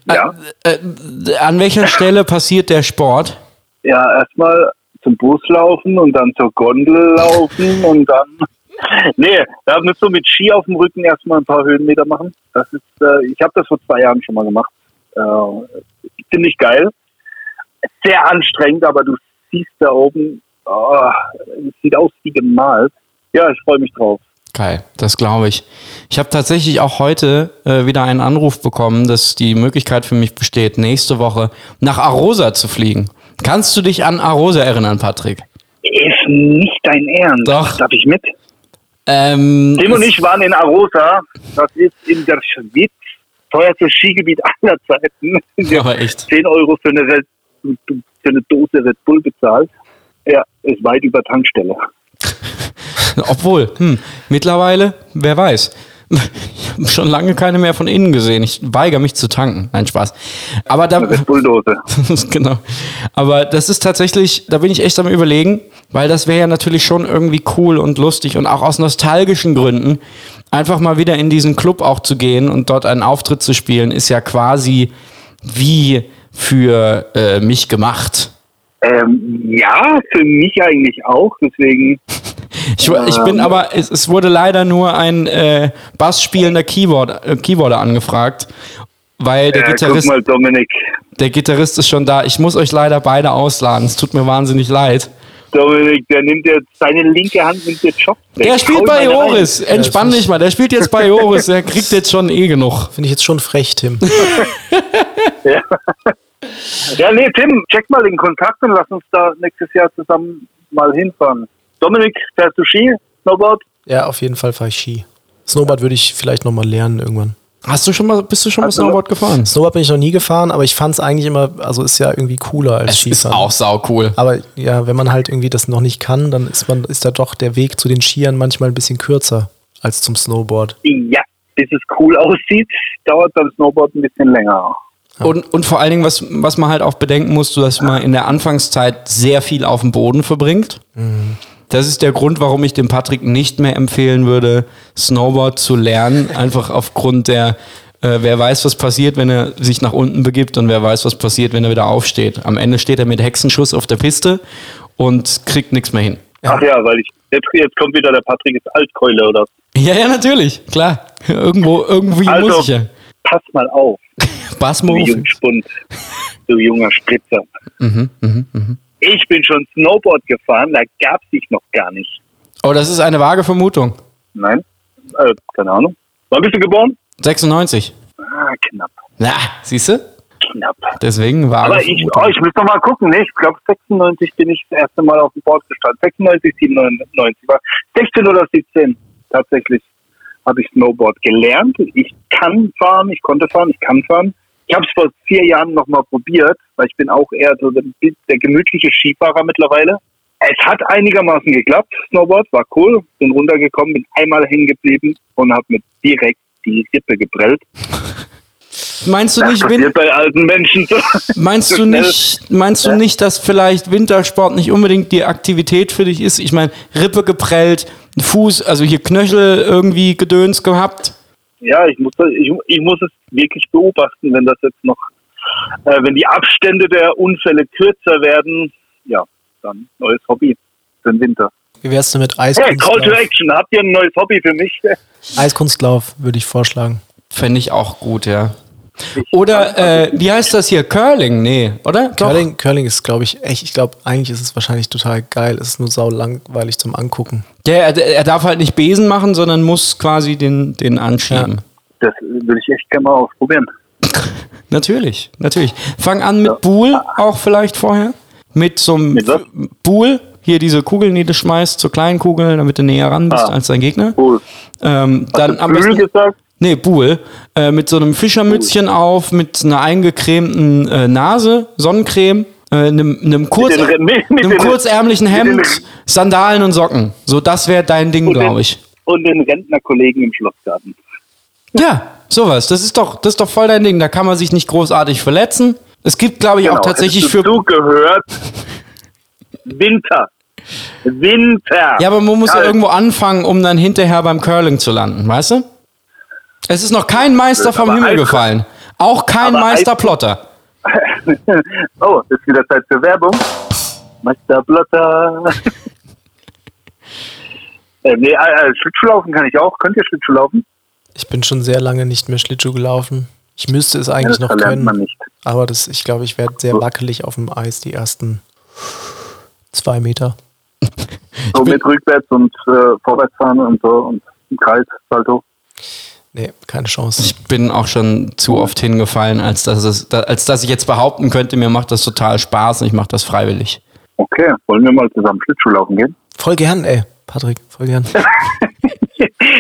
ja. Äh, äh, an welcher Stelle passiert der Sport? Ja, erstmal zum Bus laufen und dann zur Gondel laufen und dann. Nee, da müsst du mit Ski auf dem Rücken erstmal ein paar Höhenmeter machen. Das ist, äh, ich habe das vor zwei Jahren schon mal gemacht. Äh, ziemlich geil. Sehr anstrengend, aber du siehst da oben, oh, es sieht aus wie gemalt. Ja, ich freue mich drauf. Geil, das glaube ich. Ich habe tatsächlich auch heute äh, wieder einen Anruf bekommen, dass die Möglichkeit für mich besteht, nächste Woche nach Arosa zu fliegen. Kannst du dich an Arosa erinnern, Patrick? Ist nicht dein Ernst. Doch. Darf ich mit? Ähm, Tim und ich waren in Arosa. Das ist in der Schweiz teuerstes Skigebiet aller Zeiten. Aber echt. 10 Euro für eine, Red, für eine Dose Red Bull bezahlt. Ja, ist weit über Tankstelle. Obwohl, hm, mittlerweile, wer weiß. Ich habe schon lange keine mehr von innen gesehen. Ich weigere mich zu tanken. Nein, Spaß. Aber da. Red Bulldose. genau. Aber das ist tatsächlich, da bin ich echt am überlegen, weil das wäre ja natürlich schon irgendwie cool und lustig und auch aus nostalgischen Gründen einfach mal wieder in diesen Club auch zu gehen und dort einen Auftritt zu spielen, ist ja quasi wie für äh, mich gemacht. Ähm, ja, für mich eigentlich auch, deswegen. Ich, ich bin ähm, aber, es, es, wurde leider nur ein äh, Bassspielender Keyboard, äh, Keyboarder angefragt, weil der ja, Gitarrist. Guck mal, Dominik. Der Gitarrist ist schon da. Ich muss euch leider beide ausladen. Es tut mir wahnsinnig leid. Dominik, der nimmt jetzt, seine linke Hand nimmt jetzt Job weg. Der spielt bei Joris. Entspann dich mal. Der spielt jetzt bei Joris. Der kriegt jetzt schon eh genug. Finde ich jetzt schon frech, Tim. ja. ja, nee, Tim, check mal den Kontakt und lass uns da nächstes Jahr zusammen mal hinfahren. Dominik, fährst du Ski, Snowboard? Ja, auf jeden Fall fahre ich Ski. Snowboard würde ich vielleicht nochmal lernen irgendwann. Hast du schon mal, bist du schon mal Snowboard gefahren? Snowboard bin ich noch nie gefahren, aber ich fand es eigentlich immer, also ist ja irgendwie cooler als es Skifahren. Ist auch sau cool. Aber ja, wenn man halt irgendwie das noch nicht kann, dann ist man, ist da doch der Weg zu den Skiern manchmal ein bisschen kürzer als zum Snowboard. Ja, bis es cool aussieht, dauert beim Snowboard ein bisschen länger. Ja. Und, und vor allen Dingen, was, was man halt auch bedenken muss, dass man in der Anfangszeit sehr viel auf dem Boden verbringt. Mhm. Das ist der Grund, warum ich dem Patrick nicht mehr empfehlen würde, Snowboard zu lernen. Einfach aufgrund der, äh, wer weiß, was passiert, wenn er sich nach unten begibt und wer weiß, was passiert, wenn er wieder aufsteht. Am Ende steht er mit Hexenschuss auf der Piste und kriegt nichts mehr hin. Ach ja, weil ich Jetzt, jetzt kommt wieder der Patrick ist Altkeule, oder? Ja, ja, natürlich, klar. Irgendwo, irgendwie Also, muss ich ja. Pass mal auf, du Basmo. Jungspund, du junger Spritzer. Mhm, mhm, mhm. Ich bin schon Snowboard gefahren, da gab sich noch gar nicht. Oh, das ist eine vage Vermutung. Nein? Äh, keine Ahnung. Wann bist du geboren? 96. Ah, knapp. Na, siehst du? Knapp. Deswegen vage Aber ich, oh, ich muss noch mal gucken, ne? Ich glaube 96 bin ich das erste Mal auf dem Board gestanden. 96, 97 war 16 oder 17 tatsächlich habe ich Snowboard gelernt. Ich kann fahren, ich konnte fahren, ich kann fahren. Ich habe es vor vier Jahren noch mal probiert, weil ich bin auch eher so der, der gemütliche Skifahrer mittlerweile. Es hat einigermaßen geklappt, Snowboard, war cool. Bin runtergekommen, bin einmal hängen geblieben und habe mir direkt die Rippe geprellt. Meinst du Das nicht, Win bei alten Menschen so. meinst du nicht, meinst du nicht, dass vielleicht Wintersport nicht unbedingt die Aktivität für dich ist? Ich meine, Rippe geprellt, Fuß, also hier Knöchel irgendwie gedöns gehabt. Ja, ich muss, das- ich, ich muss es wirklich beobachten, wenn das jetzt noch, äh, wenn die Abstände der Unfälle kürzer werden, ja, dann neues Hobby für den Winter. Wie wär's denn mit Hey, Call to Eiskunstlauf? Action, habt ihr ein neues Hobby für mich? Eiskunstlauf würde ich vorschlagen. Fände ich auch gut, ja. Oder, äh, wie heißt das hier? Curling? Nee, oder? Doch. Curling, Curling ist, glaube ich, echt, ich glaube, eigentlich ist es wahrscheinlich total geil. Es ist nur sau langweilig zum Angucken. Ja, er, er darf halt nicht Besen machen, sondern muss quasi den, den anschieben. Das würde ich echt gerne mal ausprobieren. Natürlich, natürlich. Fang an mit Buhl auch vielleicht vorher. Mit so einem Mit was? Buhl, hier diese Kugeln, die du schmeißt, so kleinen Kugeln, damit du näher ran bist Ah. als dein Gegner. Cool. Ähm, dann am Bühl besten, gesagt? Nee, Buhl, äh, mit so einem Fischermützchen auf, mit einer eingecremten äh, Nase, Sonnencreme, äh, einem, einem, kurz, den Re- mit- mit einem den- kurzärmlichen mit den- Hemd, Sandalen und Socken. So, das wäre dein Ding, glaube ich. Und den Rentnerkollegen im Schlossgarten. Ja, sowas. Das ist doch, das ist doch voll dein Ding. Da kann man sich nicht großartig verletzen. Es gibt, glaube ich, auch tatsächlich Hättest für. du zugehört. Winter. Winter. Ja, aber man muss ja Kalt. irgendwo anfangen, um dann hinterher beim Curling zu landen, weißt du? Es ist noch kein Meister vom Himmel gefallen. Auch kein Aber Meister Eis- Plotter. oh, ist wieder Zeit für Werbung. Meister Blotter. äh, nee, äh, Schlittschuhlaufen kann ich auch. Könnt ihr Schlittschuhlaufen? Ich bin schon sehr lange nicht mehr Schlittschuh gelaufen. Ich müsste es Ja, eigentlich das noch können. man nicht. Aber das, ich glaube, ich werde sehr wackelig auf dem Eis die ersten zwei Meter. So mit rückwärts und äh, vorwärts fahren und so und im Kreis, Salto. Nee, keine Chance. Ich bin auch schon zu oft hingefallen, als dass, es, als dass ich jetzt behaupten könnte, mir macht das total Spaß und ich mache das freiwillig. Okay, wollen wir mal zusammen Schlittschuhlaufen gehen? Voll gern, ey, Patrick, voll gern.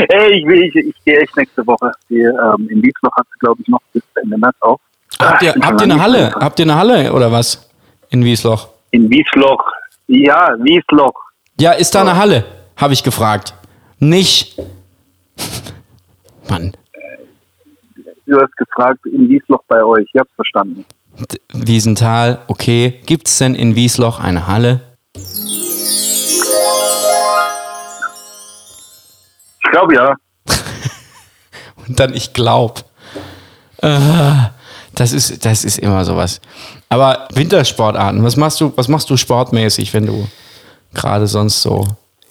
Ey, ich, will, ich, ich gehe echt nächste Woche. Die, ähm, in Wiesloch hat sie, glaube ich, noch bis Ende März auf. Habt ihr, Ich bin habt ihr eine Halle? nicht Habt ihr eine Halle oder was? In Wiesloch? In Wiesloch. Ja, Wiesloch. Ja, ist da eine Halle? Habe ich gefragt. Nicht. Mann, Du hast gefragt, in Wiesloch bei euch. Ich hab's verstanden. D- Wiesenthal, okay. Gibt es denn in Wiesloch eine Halle? Ich glaube ja. Und dann ich glaub. Äh, das ist, das ist immer sowas. Aber Wintersportarten, was machst du, was machst du sportmäßig, wenn du gerade sonst so.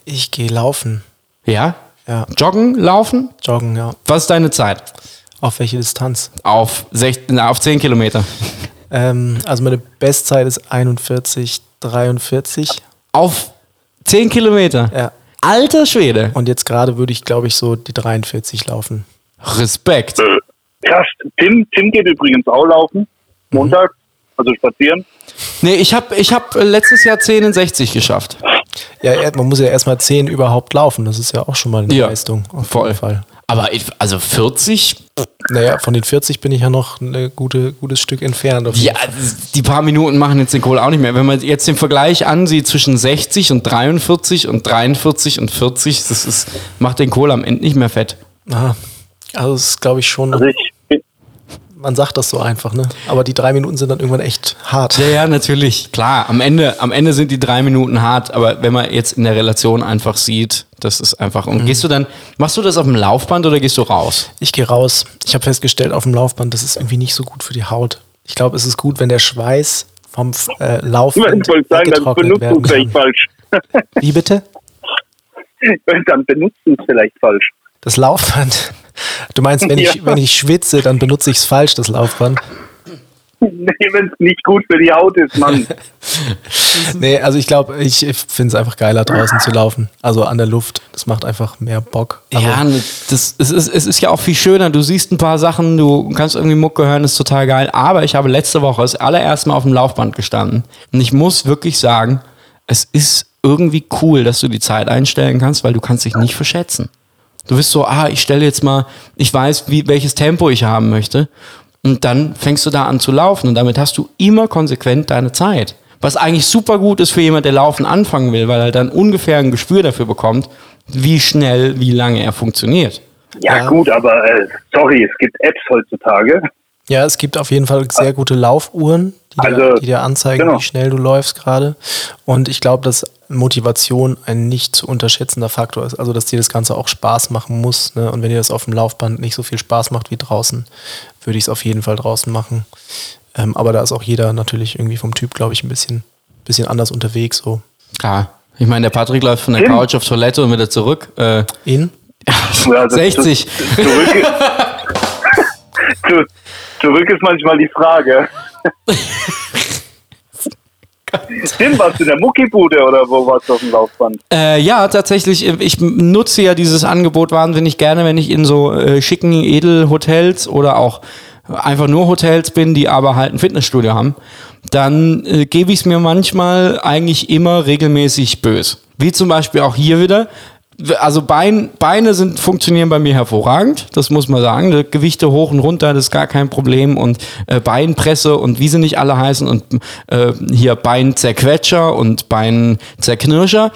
Ich gehe laufen, Ja? Ja. Joggen, laufen? joggen, ja. Was ist deine Zeit? Auf welche Distanz? Auf, 16, auf 10 Kilometer. Ähm, also meine Bestzeit ist 41, 43. Auf 10 Kilometer? Ja. Alter Schwede. Und jetzt gerade würde ich, glaube ich, so die 43 laufen. Respekt. Krass. Tim, Tim geht übrigens auch laufen. Montag. Also spazieren. Nee, ich habe ich hab äh, letztes Jahr 10 in 60 geschafft. Ja, man muss ja erstmal 10 überhaupt laufen. Das ist ja auch schon mal eine Ja, Leistung. Auf voll. jeden Fall. Aber ich, also 40? Naja, von den 40 bin ich ja noch ein gute, gutes Stück entfernt. Ja, Fall. die paar Minuten machen jetzt den Kohl auch nicht mehr. Wenn man jetzt den Vergleich ansieht zwischen 60 und 43 und 43 und 40, das ist, macht den Kohl am Ende nicht mehr fett. Aha. Also es ist, glaube ich, schon, Also ich man sagt das so einfach, ne? Aber die drei Minuten sind dann irgendwann echt hart. Ja, ja, natürlich. Klar, am Ende, am Ende sind die drei Minuten hart, aber wenn man jetzt in der Relation einfach sieht, das ist einfach. Und gehst du dann, machst du das auf dem Laufband oder gehst du raus? Ich gehe raus. Ich habe festgestellt auf dem Laufband, das ist irgendwie nicht so gut für die Haut. Ich glaube, es ist gut, wenn der Schweiß vom äh, Laufen ich wollte sagen, das weggetrocknet werden kann. falsch. Wie bitte? dann benutzt du es vielleicht falsch. Das Laufband. Du meinst, wenn, ich, Ja. wenn ich schwitze, dann benutze ich es falsch, das Laufband? Nee, wenn es nicht gut für die Haut ist, Mann. Nee, also ich glaube, ich finde es einfach geiler, draußen zu laufen. Also an der Luft. Das macht einfach mehr Bock. Aber Ja, ne, das, es, ist, es ist ja auch viel schöner. Du siehst ein paar Sachen, du kannst irgendwie Mucke hören, ist total geil. Aber ich habe letzte Woche das allererste Mal auf dem Laufband gestanden. Und ich muss wirklich sagen, es ist irgendwie cool, dass du die Zeit einstellen kannst, weil du kannst dich nicht verschätzen. Du bist so, ah, ich stelle jetzt mal, ich weiß, wie, welches Tempo ich haben möchte. Und dann fängst du da an zu laufen. Und damit hast du immer konsequent deine Zeit. Was eigentlich super gut ist für jemand, der laufen anfangen will, weil er dann ungefähr ein Gespür dafür bekommt, wie schnell, wie lange er funktioniert. Ja, Ja. gut, aber äh, sorry, es gibt Apps heutzutage. ja, es gibt auf jeden Fall sehr gute Laufuhren, die, dir, Also, die dir anzeigen, genau. wie schnell du läufst gerade. Und ich glaube, dass Motivation ein nicht zu unterschätzender Faktor ist. Also, dass dir das Ganze auch Spaß machen muss. Ne? Und wenn dir das auf dem Laufband nicht so viel Spaß macht wie draußen, würde ich es auf jeden Fall draußen machen. Ähm, aber da ist auch jeder natürlich irgendwie vom Typ, glaube ich, ein bisschen, bisschen anders unterwegs. So. Klar. Ich meine, der Patrick läuft von der Tim. Couch auf Toilette und wieder zurück. Äh, In? Ja, das- 60. das- Zurück, zu, zurück ist manchmal die Frage. Tim, warst du in der Muckibude oder wo warst du auf dem Laufband? Äh, ja, tatsächlich. Ich nutze ja dieses Angebot wahnsinnig gerne, wenn ich in so äh, schicken Edelhotels oder auch einfach nur Hotels bin, die aber halt ein Fitnessstudio haben. Dann äh, gebe ich es mir manchmal eigentlich immer regelmäßig bös. Wie zum Beispiel auch hier wieder. Also Bein, Beine sind, funktionieren bei mir hervorragend, das muss man sagen. Gewichte hoch und runter, das ist gar kein Problem. Und äh, Beinpresse und wie sie nicht alle heißen und äh, hier Beinzerquetscher und Beinzerknirscher.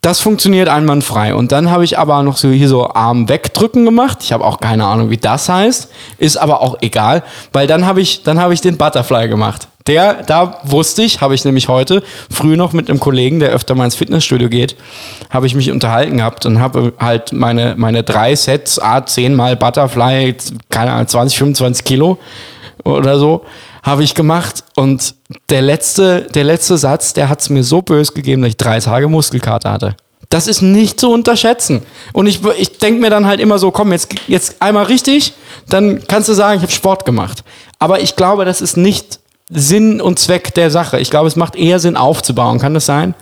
Das funktioniert einwandfrei. Und dann habe ich aber noch so hier so Arm wegdrücken gemacht. Ich habe auch keine Ahnung, wie das heißt. Ist aber auch egal, weil dann habe ich, dann habe ich den Butterfly gemacht. Der, da wusste ich, habe ich nämlich heute früh noch mit einem Kollegen, der öfter mal ins Fitnessstudio geht, habe ich mich unterhalten gehabt und habe halt meine, meine drei Sets, A, 10 mal Butterfly, keine Ahnung, 20, 25 Kilo oder so, habe ich gemacht. Und der letzte, der letzte Satz, der hat es mir so böse gegeben, dass ich drei Tage Muskelkater hatte. Das ist nicht zu unterschätzen. Und ich, ich denke mir dann halt immer so, komm, jetzt, jetzt einmal richtig, dann kannst du sagen, ich habe Sport gemacht. Aber ich glaube, das ist nicht Sinn und Zweck der Sache. Ich glaube, es macht eher Sinn aufzubauen. Kann das sein?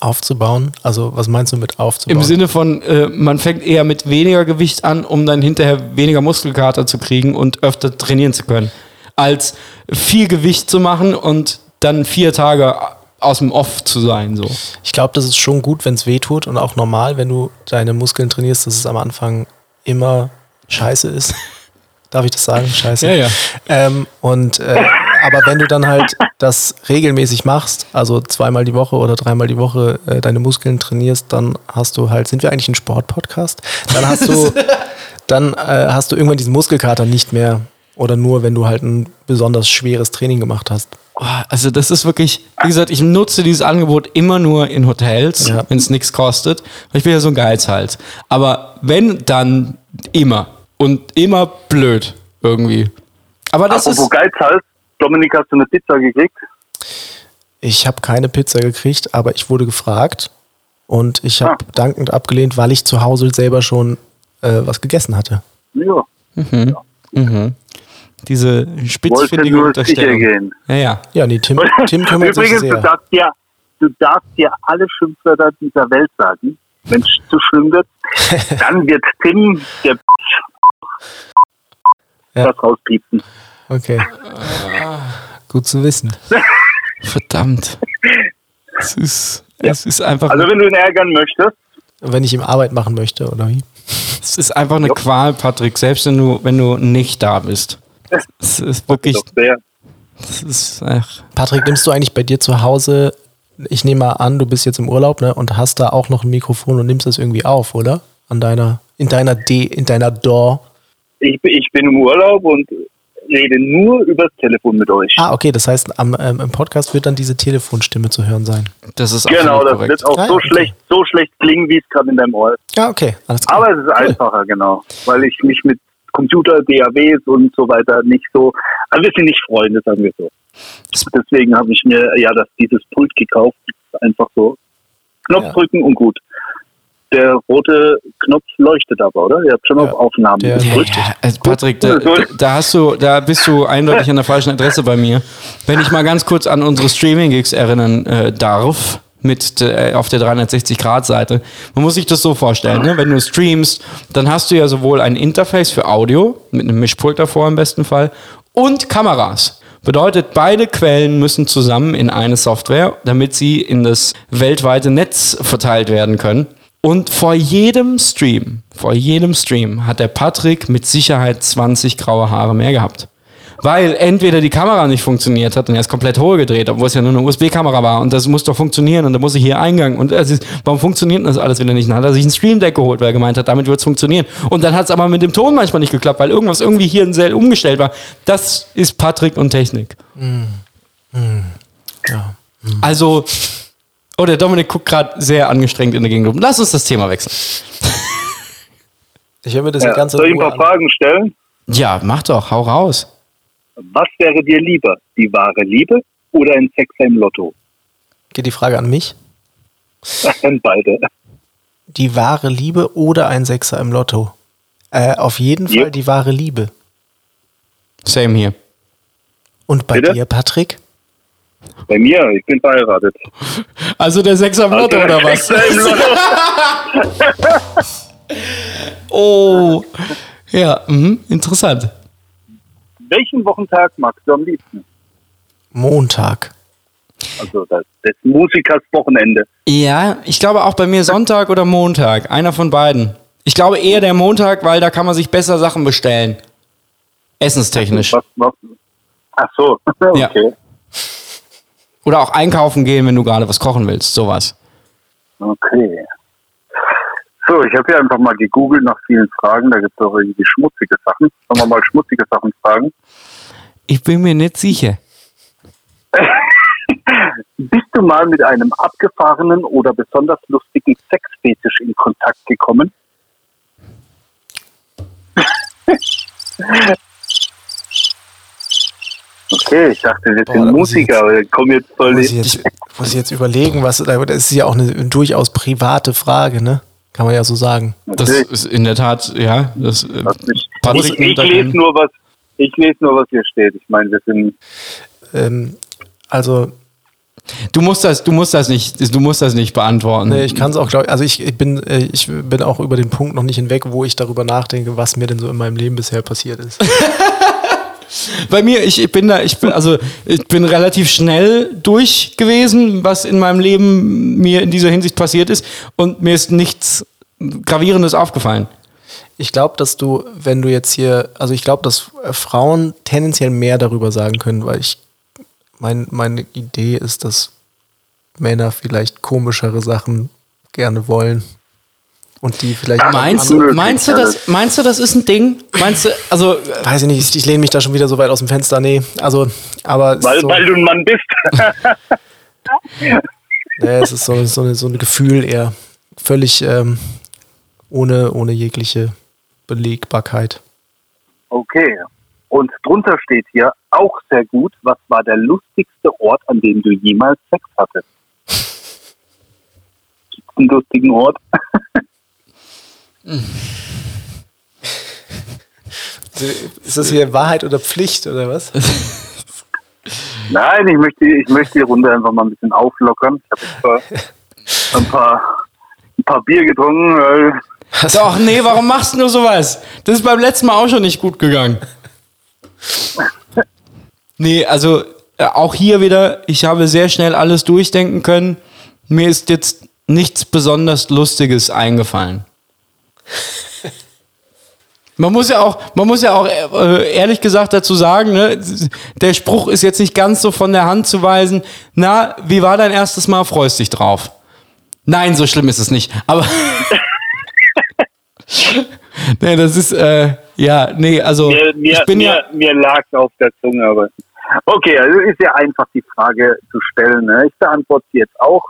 Aufzubauen? Also, was meinst du mit aufzubauen? Im Sinne von, äh, man fängt eher mit weniger Gewicht an, um dann hinterher weniger Muskelkater zu kriegen und öfter trainieren zu können. Als viel Gewicht zu machen und dann vier Tage aus dem Off zu sein. So. Ich glaube, das ist schon gut, wenn es weh tut und auch normal, wenn du deine Muskeln trainierst, dass es am Anfang immer scheiße ist. Darf ich das sagen? Scheiße. Ja, ja. Ähm, und äh, aber wenn du dann halt das regelmäßig machst, also zweimal die Woche oder dreimal die Woche äh, deine Muskeln trainierst, dann hast du halt, sind wir eigentlich ein Sportpodcast? Dann hast du, dann äh, hast du irgendwann diesen Muskelkater nicht mehr. Oder nur, wenn du halt ein besonders schweres Training gemacht hast. Oh, Also das ist wirklich, wie gesagt, ich nutze dieses Angebot immer nur in Hotels, Ja. wenn es nichts kostet. Ich bin ja so ein Geizhals. Aber wenn, dann immer. Und immer blöd irgendwie. Aber das Apropos ist... Geizhals, Dominik, hast du eine Pizza gekriegt? Ich habe keine Pizza gekriegt, aber ich wurde gefragt und ich habe Ah. dankend abgelehnt, weil ich zu Hause selber schon äh, was gegessen hatte. Ja. Diese Wollte spitzfindige nur sicher Unterstellung. gehen. Ja, ja. Ja, nee, Tim, Tim kümmert Übrigens, sich du sehr. darfst, ja, du darfst dir alle Schimpfwörter dieser Welt sagen. Wenn es zu schlimm wird, dann wird Tim der Ja. das rauspiepsen. Okay. Gut zu wissen. Verdammt. Es ist, es ist einfach, Also wenn du ihn ärgern möchtest, Wenn ich ihm Arbeit machen möchte, oder wie? es ist einfach eine Qual, Patrick, selbst wenn du, wenn du nicht da bist. Es ist wirklich, doch sehr. es ist, ach, Patrick, nimmst du eigentlich bei dir zu Hause, ich nehme mal an, du bist jetzt im Urlaub, ne, und hast da auch noch ein Mikrofon und nimmst das irgendwie auf, oder? An deiner, in deiner D, in deiner DAW. Ich, bin- ich bin im Urlaub und rede nur übers Telefon mit euch. Ah, okay, das heißt, am, ähm, im Podcast wird dann diese Telefonstimme zu hören sein. das ist genau, das korrekt. wird auch Ah, so okay. schlecht, so schlecht klingen, wie es gerade in deinem Ohr ist. Ja, okay, alles klar. Aber es ist einfacher, genau. Weil ich mich mit Computer, DAWs und so weiter nicht so, also wir sind nicht Freunde, sagen wir so. Deswegen habe ich mir ja das, dieses Pult gekauft. Einfach so Knopf Ja. drücken und gut. der rote Knopf leuchtet aber, oder? Ihr habt schon Ja, auf Aufnahmen der gedrückt. Ja, also Patrick, da, da hast du, da bist du eindeutig an der falschen Adresse bei mir. Wenn ich mal ganz kurz an unsere Streaming-Gigs erinnern äh, darf, mit äh, auf der 360-Grad-Seite. Man muss sich das so vorstellen, ne? wenn du streamst, dann hast du ja sowohl ein Interface für Audio, mit einem Mischpult davor im besten Fall, und Kameras. Bedeutet, beide Quellen müssen zusammen in eine Software, damit sie in das weltweite Netz verteilt werden können. Und vor jedem Stream, vor jedem Stream hat der Patrick mit Sicherheit 20 graue Haare mehr gehabt. Weil entweder die Kamera nicht funktioniert hat und er ist komplett hohl gedreht, obwohl es ja nur eine USB-Kamera war und das muss doch funktionieren und da muss ich hier Eingang und es ist, warum funktioniert das alles wieder nicht? Dann hat er sich ein Stream Deck geholt, weil er gemeint hat, damit wird es funktionieren. Und dann hat es aber mit dem Ton manchmal nicht geklappt, weil irgendwas irgendwie hier in Sell umgestellt war. Das ist Patrick und Technik. Ja. Also, oh, der Dominik guckt gerade sehr angestrengt in der Gegend rum. Lass uns das Thema wechseln. Ich höre mir das Ja. Ganze Soll ich ein paar Fragen stellen? Ja, mach doch, hau raus. Was wäre dir lieber? Die wahre Liebe oder ein Sechser im Lotto? Geht die Frage an mich? Beide. Die wahre Liebe oder ein Sechser im Lotto? Äh, auf jeden Fall Ja. die wahre Liebe. Same hier. Und bei Bitte? dir, Patrick? Bei mir, ich bin verheiratet. Also der Sechser im Lotto oder was? Sechser im Lotto. Oh, ja, mhm, interessant. Welchen Wochentag magst du am liebsten? Montag. Also das, des Musikers Wochenende. Ja, ich glaube auch bei mir Sonntag oder Montag. Einer von beiden. Ich glaube eher der Montag, weil da kann man sich besser Sachen bestellen. Essenstechnisch. Was, was? Ach so, Ja. okay. Oder auch einkaufen gehen, wenn du gerade was kochen willst. Sowas. Okay. So, ich habe hier einfach mal gegoogelt nach vielen Fragen. Da gibt es auch irgendwie schmutzige Sachen. Sollen wir mal schmutzige Sachen fragen? Ich bin mir nicht sicher. Bist du mal mit einem abgefahrenen oder besonders lustigen Sexfetisch in Kontakt gekommen? Okay, ich dachte, wir sind ich Musiker, aber komm jetzt voll Muss ich jetzt, muss ich jetzt überlegen, was das ist ja auch eine durchaus private Frage, ne? Kann man ja so sagen. Das Okay. ist in der Tat, ja. Das, äh. Patrick ich, ich lese nur was. Ich lese nur, was hier steht. Ich meine, wir sind. Ähm, also, Du musst das, du musst das nicht, du musst das nicht beantworten. nee, ich kann es auch, glaube also ich, ich bin, äh, ich bin auch über den Punkt noch nicht hinweg, wo ich darüber nachdenke, was mir denn so in meinem Leben bisher passiert ist. Bei mir, ich, bin da, ich bin, also ich bin relativ schnell durch gewesen, was in meinem Leben mir in dieser Hinsicht passiert ist. Und mir ist nichts Gravierendes aufgefallen. Ich glaube, dass du, wenn du jetzt hier, also ich glaube, dass Frauen tendenziell mehr darüber sagen können, weil ich, mein, meine Idee ist, dass Männer vielleicht komischere Sachen gerne wollen. Und die vielleicht. Meinst, Möglich, meinst du, das, meinst du, das ist ein Ding? Meinst du, also, Weiß ich nicht, ich, ich lehne mich da schon wieder so weit aus dem Fenster. Nee, also, aber. Weil, so, weil du ein Mann bist. nee, es ist so, so, so ein Gefühl eher völlig ähm, ohne, ohne jegliche Belegbarkeit. Okay. Und drunter steht hier auch sehr gut, was war der lustigste Ort, an dem du jemals Sex hattest? Gibt es einen lustigen Ort? Ist das hier Wahrheit oder Pflicht oder was? Nein, ich möchte, ich möchte die Runde einfach mal ein bisschen auflockern. Ich habe jetzt ein paar, ein paar Bier getrunken. Doch, nee, warum machst du nur sowas? Das ist beim letzten Mal auch schon nicht gut gegangen. Nee, also äh, auch hier wieder, ich habe sehr schnell alles durchdenken können. Mir ist jetzt nichts besonders Lustiges eingefallen. Man muss ja auch, man muss ja auch äh, ehrlich gesagt dazu sagen, ne, der Spruch ist jetzt nicht ganz so von der Hand zu weisen. Na, wie war dein erstes Mal? Freust dich drauf? Nein, so schlimm ist es nicht. Aber nee, das ist äh, ja, nee, also mir, mir, ich bin mir, ja mir lag auf der Zunge, aber. Okay, also ist ja einfach die Frage zu stellen. Ne? Ich beantworte sie jetzt auch.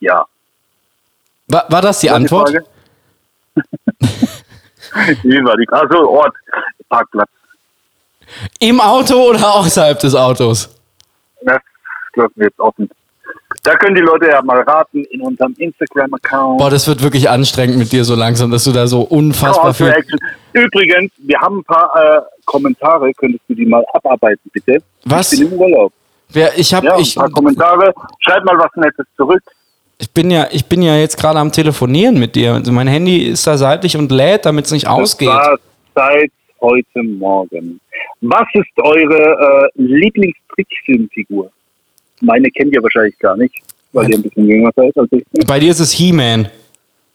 Ja. war, war das die Antwort? Frage? Die Also Ort, Parkplatz. Im Auto oder außerhalb des Autos? Das lassen wir jetzt offen. Da können die Leute ja mal raten in unserem Instagram-Account. Boah, das wird wirklich anstrengend mit dir so langsam, dass du da so unfassbar Call to viel. Übrigens, wir haben ein paar äh, Kommentare, könntest du die mal abarbeiten, bitte? Was? Ich bin im Urlaub. Wer, ich habe, Ja, ein ich, paar Kommentare. Schreib mal was Nettes zurück. Ich bin ja, ich bin ja jetzt gerade am Telefonieren mit dir. Also mein Handy ist da seitlich und lädt, damit es nicht ausgeht. Das war seit heute Morgen. Was ist eure äh, Lieblingstrickfilmfigur? Meine kennt ihr wahrscheinlich gar nicht, weil ihr ein bisschen jünger seid als ich. Bei dir ist es He-Man.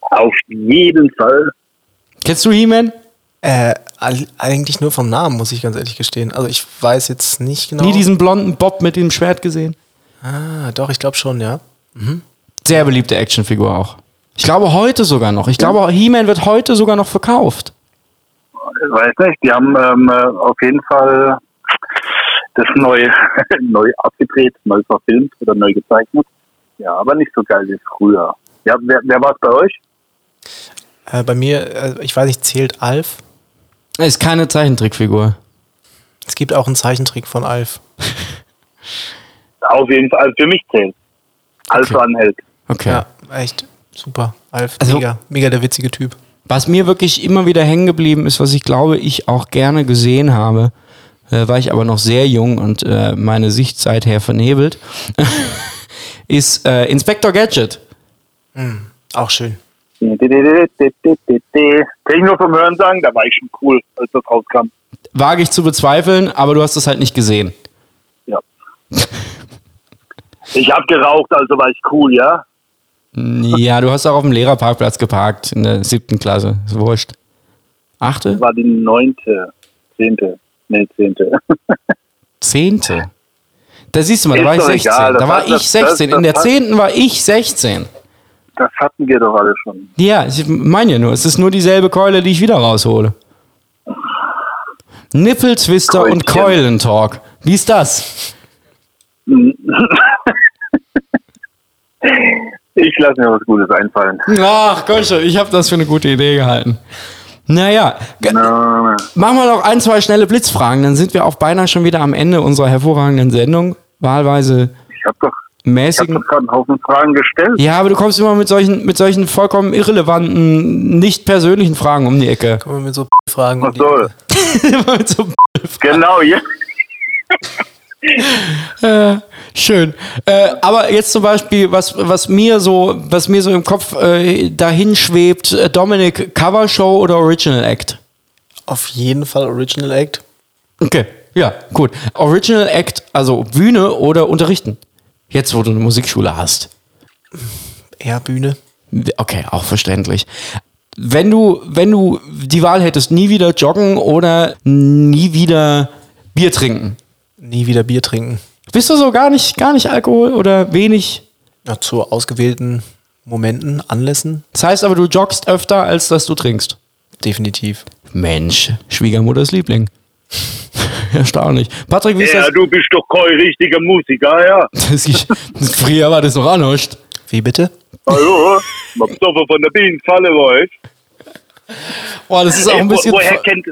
Auf jeden Fall. Kennst du He-Man? Äh, eigentlich nur vom Namen, muss ich ganz ehrlich gestehen. Also ich weiß jetzt nicht genau. Nie diesen blonden Bob mit dem Schwert gesehen? ah, doch, ich glaube schon, ja. Sehr beliebte Actionfigur auch. Ich glaube heute sogar noch. Ich glaube, He-Man wird heute sogar noch verkauft. Ich weiß nicht, die haben ähm, äh, auf jeden Fall das neu, neu abgedreht, neu verfilmt oder neu gezeichnet. Ja, aber nicht so geil wie früher. Ja, wer, wer war es bei euch? Äh, bei mir, äh, ich weiß nicht, zählt Alf? Ist keine Zeichentrickfigur. Es gibt auch einen Zeichentrick von Alf. Auf jeden Fall, also für mich zählt. Alpha Okay. anhält. Okay. Ja, echt super. Alf, Also- mega, mega der witzige Typ. Was mir wirklich immer wieder hängen geblieben ist, was ich glaube, ich auch gerne gesehen habe, äh, war ich aber noch sehr jung und äh, meine Sicht seither vernebelt, ist äh, Inspector Gadget. Auch schön. Kann ich nur vom Hören sagen, da war ich schon cool, als das rauskam. Wage ich zu bezweifeln, aber du hast es halt nicht gesehen. Ja. Ich hab geraucht, also war ich cool, ja? Ja, du hast auch auf dem Lehrerparkplatz geparkt in der siebten Klasse. Ist wurscht. Achte? War die neunte, zehnte, nee, zehnte. Zehnte? Da siehst du mal, da war ich doch 16. egal, da das war ich das- 16. das- In der das zehnten war ich 16. Das hatten wir doch alle schon. Ja, ich meine ja nur, es ist nur dieselbe Keule, die ich wieder raushole. Nippeltwister und. Keulentalk. Wie ist das? Ich lasse mir was Gutes einfallen. Ach Gott, ich habe das für eine gute Idee gehalten. Naja, Na, machen wir noch ein, zwei schnelle Blitzfragen, dann sind wir auch beinahe schon wieder am Ende unserer hervorragenden Sendung. Wahlweise Ich habe doch, ich hab mäßigen. doch gerade einen Haufen Fragen gestellt. Ja, aber du kommst immer mit solchen, mit solchen vollkommen irrelevanten, nicht persönlichen Fragen um die Ecke. Kommen wir mit so Fragen. um Was die soll? Mit so Genau, ja. Schön. Äh, aber jetzt zum Beispiel, was, was mir so, was mir so im Kopf äh, dahin schwebt, äh, Dominik, Covershow oder Original Act? Auf jeden Fall Original Act. Okay, ja, gut. Original Act, also Bühne oder unterrichten? Jetzt, wo du eine Musikschule hast. Eher Bühne. Okay, auch verständlich. Wenn du, wenn du die Wahl hättest, nie wieder joggen oder nie wieder Bier trinken, Nie wieder Bier trinken. bist du so gar nicht, gar nicht Alkohol oder wenig? Ja, zu ausgewählten Momenten, Anlässen. Das heißt aber, du joggst öfter, als dass du trinkst. Definitiv. Mensch, Schwiegermutters Liebling. Erstaunlich. Patrick, wie ist Ja, das? du bist doch kein richtiger Musiker, ja. das ist, früher war das noch anders. Wie bitte? Hallo? Mal besoffen von der Bienenfalle ich. Boah, das ist auch ein Ey, wo, bisschen. woher, kennt,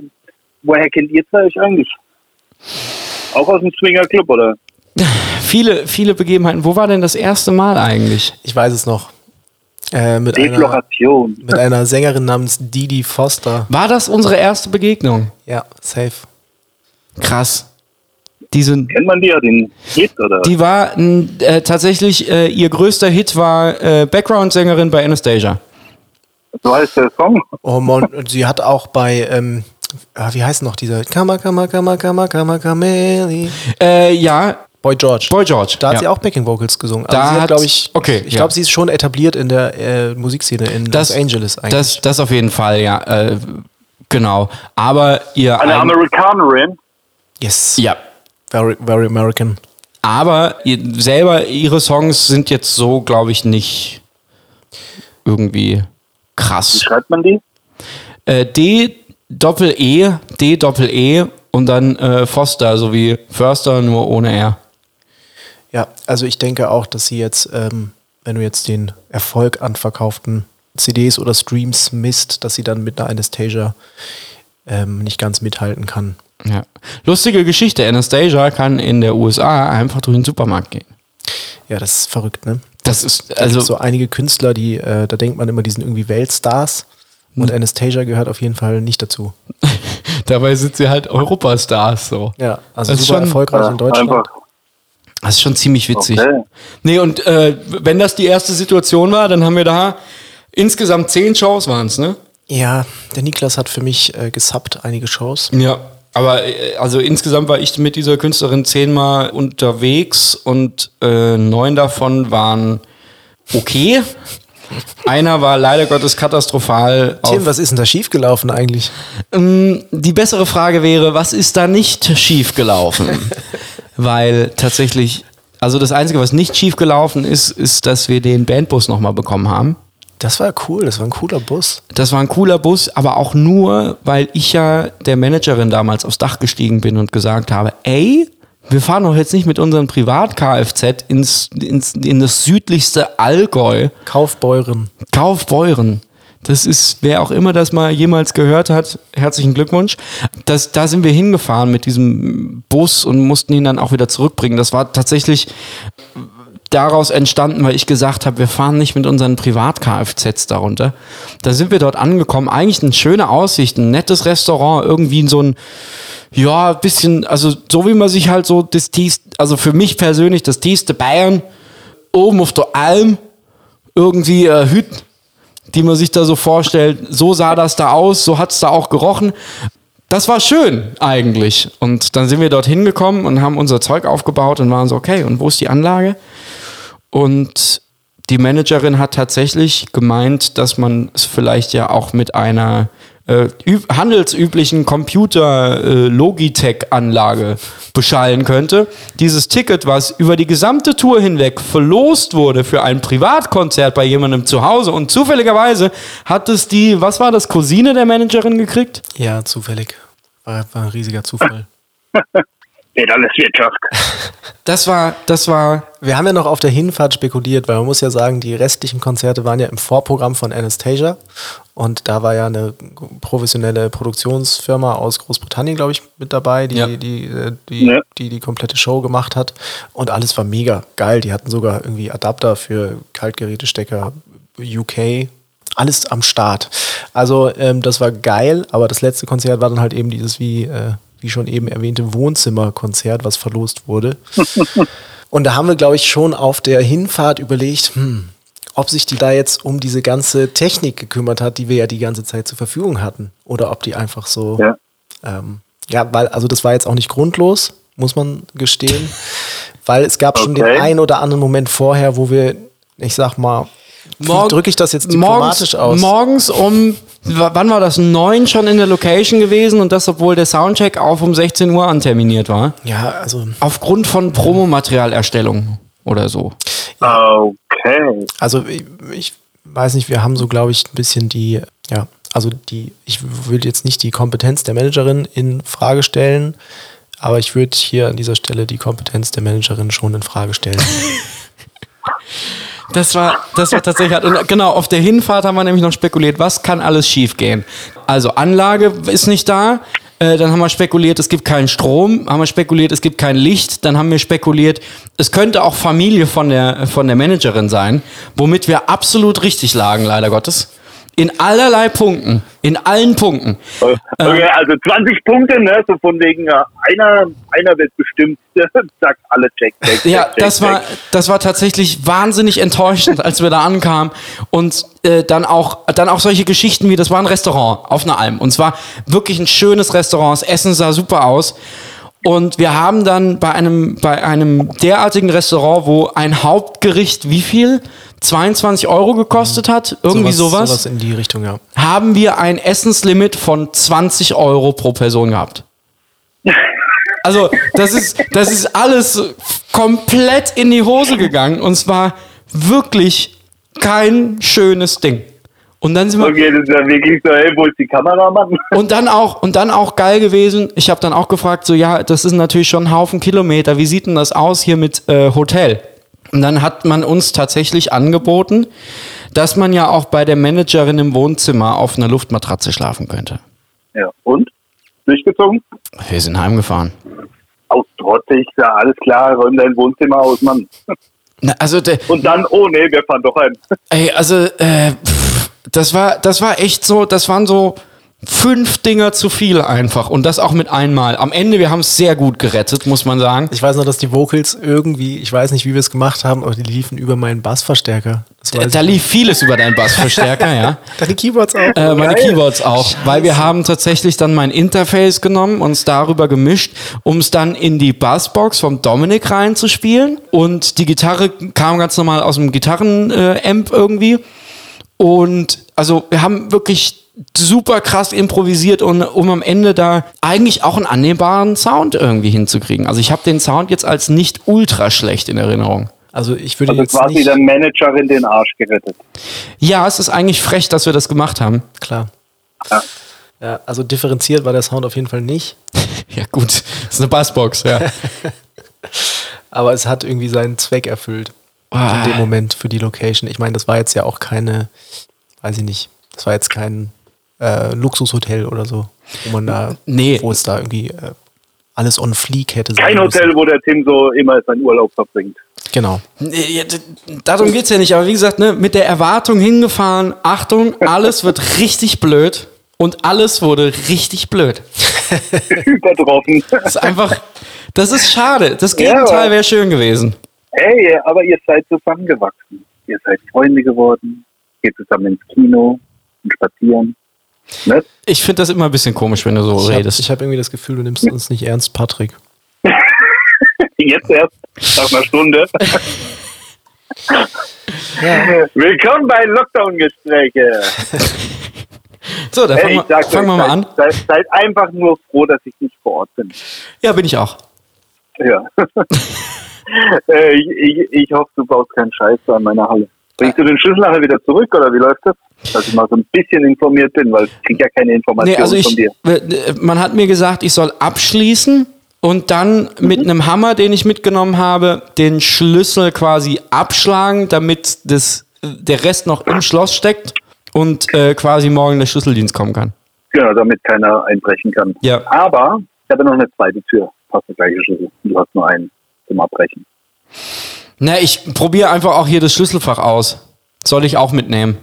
woher kennt ihr zwei euch eigentlich? Auch aus dem Swinger Club, oder? viele, viele Begebenheiten. Wo war denn das erste Mal eigentlich? Ich weiß es noch. Äh, mit, einer, Defloration. mit einer Sängerin namens Didi Foster. War das unsere erste Begegnung? Ja, safe. Krass. Diese, Kennt man die ja, den Hit, oder? die war äh, tatsächlich, äh, ihr größter Hit war äh, Background-Sängerin bei Anastasia. so heißt der Song. Oh Mann, und sie hat auch bei, ähm, ah, wie heißt noch dieser? Kama, Kama, Kama, Kama, Kama, Kameli. Äh, ja, Boy George. Boy George. Da hat ja. sie auch Backing Vocals gesungen. Also Da sie hat- glaube ich, okay, ich ja. glaube, sie ist schon etabliert in der äh, Musikszene in das, Los Angeles eigentlich. Das, das auf jeden Fall, ja. Äh, genau. Aber ihr. Eine ein- Amerikanerin. yes. ja. Very, very American. Aber ihr, selber, ihre Songs sind jetzt so, glaube ich, nicht irgendwie Wie krass. schreibt man die? Äh, D Doppel E, D Doppel E und dann äh, Foster, so wie Förster, nur ohne R. Ja, also ich denke auch, dass sie jetzt, ähm, wenn du jetzt den Erfolg an verkauften CDs oder Streams misst, dass sie dann mit einer Anastasia ähm, nicht ganz mithalten kann. Ja. Lustige Geschichte, Anastasia kann in der USA einfach durch den Supermarkt gehen. Ja, das ist verrückt, ne? Das ist, Also also, so einige Künstler, die, äh, da denkt man immer, die sind irgendwie Weltstars. Und Hm. Anastasia gehört auf jeden Fall nicht dazu. dabei sind sie halt Europastars, so. Ja, also Das ist super schon- erfolgreich Ja, in Deutschland. einfach. Das ist schon ziemlich witzig. Okay. Nee, und äh, wenn das die erste Situation war, dann haben wir da insgesamt zehn Shows waren es, ne? Ja, der Niklas hat für mich äh, gesubbt einige Shows. Ja. Aber äh, also insgesamt war ich mit dieser Künstlerin zehnmal unterwegs und äh, neun davon waren okay. Einer war leider Gottes katastrophal. Tim, was ist denn da schiefgelaufen eigentlich? Ähm, die bessere Frage wäre, was ist da nicht schief gelaufen? Weil tatsächlich, also das Einzige, was nicht schief gelaufen ist, ist, dass wir den Bandbus nochmal bekommen haben. Das war cool, das war ein cooler Bus. Das war ein cooler Bus, aber auch nur, weil ich ja der Managerin damals aufs Dach gestiegen bin und gesagt habe, ey, wir fahren doch jetzt nicht mit unserem Privat-Kfz ins, ins, in das südlichste Allgäu. Kaufbeuren. Kaufbeuren. Das ist, wer auch immer das mal jemals gehört hat, herzlichen Glückwunsch. Das, da sind wir hingefahren mit diesem Bus und mussten ihn dann auch wieder zurückbringen. Das war tatsächlich daraus entstanden, weil ich gesagt habe, wir fahren nicht mit unseren Privat-Kfz darunter. Da sind wir dort angekommen. Eigentlich eine schöne Aussicht, ein nettes Restaurant, irgendwie so ein, ja, bisschen, also so wie man sich halt so das tiefste, also für mich persönlich das tiefste Bayern, oben auf der Alm, irgendwie äh, Hütten, die man sich da so vorstellt. So sah das da aus, so hat es da auch gerochen. Das war schön eigentlich. Und dann sind wir dort hingekommen und haben unser Zeug aufgebaut und waren so, okay, und wo ist die Anlage? Und die Managerin hat tatsächlich gemeint, dass man es vielleicht ja auch mit einer äh, üb- handelsüblichen Computer-Logitech-Anlage beschallen könnte. Dieses Ticket, was über die gesamte Tour hinweg verlost wurde für ein Privatkonzert bei jemandem zu Hause und zufälligerweise hat es die, was war das, Cousine der Managerin gekriegt? Ja, zufällig. War, war ein riesiger Zufall. Geht alles Wirtschaft. Das war, das war, Wir haben ja noch auf der Hinfahrt spekuliert, weil man muss ja sagen, die restlichen Konzerte waren ja im Vorprogramm von Anastasia. Und da war ja eine professionelle Produktionsfirma aus Großbritannien, glaube ich, mit dabei, die, Ja. die, äh, die, Ja. die die komplette Show gemacht hat. Und alles war mega geil. Die hatten sogar irgendwie Adapter für Kaltgerätestecker UK. Alles am Start. Also ähm, das war geil, aber das letzte Konzert war dann halt eben dieses, wie, äh, wie schon eben erwähnte, Wohnzimmerkonzert, was verlost wurde. Und da haben wir, glaube ich, schon auf der Hinfahrt überlegt, hm, ob sich die da jetzt um diese ganze Technik gekümmert hat, die wir ja die ganze Zeit zur Verfügung hatten. Oder ob die einfach so. Ja. Ähm, ja, weil, also das war jetzt auch nicht grundlos, muss man gestehen. weil es gab schon den Okay. einen oder anderen Moment vorher, wo wir, ich sag mal, Morgen- drücke ich das jetzt morgens, diplomatisch aus? Morgens um, wann war das? Neun schon in der Location gewesen und das, obwohl der Soundcheck auf um 16 Uhr anterminiert war. Ja, also, Aufgrund von Promomaterialerstellung oder so. Okay. also ich, ich weiß nicht, wir haben so, glaube ich, ein bisschen die, ja, also die, ich würde jetzt nicht die Kompetenz der Managerin in Frage stellen, aber ich würde hier an dieser Stelle die Kompetenz der Managerin schon in Frage stellen. Das war, das war tatsächlich hart. Und genau, auf der Hinfahrt haben wir nämlich noch spekuliert, was kann alles schiefgehen. Also Anlage ist nicht da. Äh, Dann haben wir spekuliert, es gibt keinen Strom. Haben wir spekuliert, es gibt kein Licht. Dann haben wir spekuliert, es könnte auch Familie von der, von der Managerin sein. Womit wir absolut richtig lagen, leider Gottes. In allerlei Punkten. In allen Punkten. Okay, also 20 Punkte, ne? So von wegen, einer, einer wird bestimmt, zack, alle check, check, check, Ja, check, das war, check. das war tatsächlich wahnsinnig enttäuschend, als wir da ankamen. Und äh, dann, auch, dann auch solche Geschichten wie, das war ein Restaurant auf einer Alm. Und zwar wirklich ein schönes Restaurant. Das Essen sah super aus. Und wir haben dann bei einem, bei einem derartigen Restaurant, wo ein Hauptgericht wie viel? 22 Euro gekostet hat? Irgendwie sowas. Sowas in die Richtung, ja. haben wir ein Essenslimit von 20 Euro pro Person gehabt. Also, das ist, das ist alles komplett in die Hose gegangen und es war wirklich kein schönes Ding. Und dann sind wir, Okay, das ist ja wirklich so, hey, wo ist die Kameramann? und dann auch, und dann auch geil gewesen. Ich habe dann auch gefragt, so, ja, das ist natürlich schon ein Haufen Kilometer. Wie sieht denn das aus hier mit äh, Hotel? Und dann hat man uns tatsächlich angeboten, dass man ja auch bei der Managerin im Wohnzimmer auf einer Luftmatratze schlafen könnte. Ja, und? Durchgezogen? Wir sind heimgefahren. Aus trotzig, ja, alles klar, räum dein Wohnzimmer aus, Mann. Na, also, Und dann, oh nee, wir fahren doch heim. ey, also, äh, das war, das war echt so, das waren so fünf Dinger zu viel einfach. Und das auch mit einmal. Am Ende, wir haben es sehr gut gerettet, muss man sagen. Ich weiß noch, dass die Vocals irgendwie, ich weiß nicht, wie wir es gemacht haben, aber die liefen über meinen Bassverstärker. Da, da lief vieles über deinen Bassverstärker, ja. Deine Keyboards auch. Äh, meine Geil. Keyboards auch, weil wir haben tatsächlich dann mein Interface genommen, uns darüber gemischt, um es dann in die Bassbox vom Dominik reinzuspielen und die Gitarre kam ganz normal aus dem Gitarrenamp irgendwie und also wir haben wirklich super krass improvisiert und um am Ende da eigentlich auch einen annehmbaren Sound irgendwie hinzukriegen. Also ich habe den Sound jetzt als nicht ultra schlecht in Erinnerung. Also ich würde Also jetzt quasi nicht... der Managerin den Arsch gerettet. Ja, es ist eigentlich frech, dass wir das gemacht haben. Klar. Ja. Ja, also differenziert war der Sound auf jeden Fall nicht. Ja gut, das ist eine Bassbox, ja. Aber es hat irgendwie seinen Zweck erfüllt. Ah. In dem Moment für die Location. Ich meine, das war jetzt ja auch keine, weiß ich nicht, das war jetzt kein äh, Luxushotel oder so, wo man da, Nee. wo es da irgendwie äh, alles on fleek hätte sein Kein müssen. Hotel, wo der Tim so immer seinen Urlaub verbringt. Genau. Darum geht's ja nicht, aber wie gesagt, ne, mit der Erwartung hingefahren, Achtung, alles wird richtig blöd und alles wurde richtig blöd. Übertroffen. Das ist einfach, das ist schade. Das Gegenteil wäre schön gewesen. Hey, aber ihr seid zusammengewachsen. Ihr seid Freunde geworden. Geht zusammen ins Kino und spazieren. Ne? Ich finde das immer ein bisschen komisch, wenn du so Ich habe redest. hab irgendwie das Gefühl, du nimmst uns nicht ernst, Patrick. Jetzt erst, nach einer Stunde. Ja. Willkommen bei Lockdown-Gespräche. so, dann Hey, fangen ich wir, fangen wir mal an. Seid, seid, seid einfach nur froh, dass ich nicht vor Ort bin. Ja, bin ich auch. Ja. äh, ich, ich, ich hoffe, du baust keinen Scheiß da an meiner Halle. Bringst du den Schlüssel nachher wieder zurück oder wie läuft das? Dass ich mal so ein bisschen informiert bin, weil ich krieg ja keine Informationen Nee, also von ich, dir. äh, man hat mir gesagt, ich soll abschließen und dann mit Mhm. einem Hammer, den ich mitgenommen habe, den Schlüssel quasi abschlagen, damit das, der Rest noch im Schloss steckt und äh, quasi morgen der Schlüsseldienst kommen kann. Genau, damit keiner einbrechen kann. Ja. Aber ich habe noch eine zweite Tür. Der gleiche Schlüssel. Du hast nur einen zum Abbrechen. Na, ich probiere einfach auch hier das Schlüsselfach aus. Soll ich auch mitnehmen?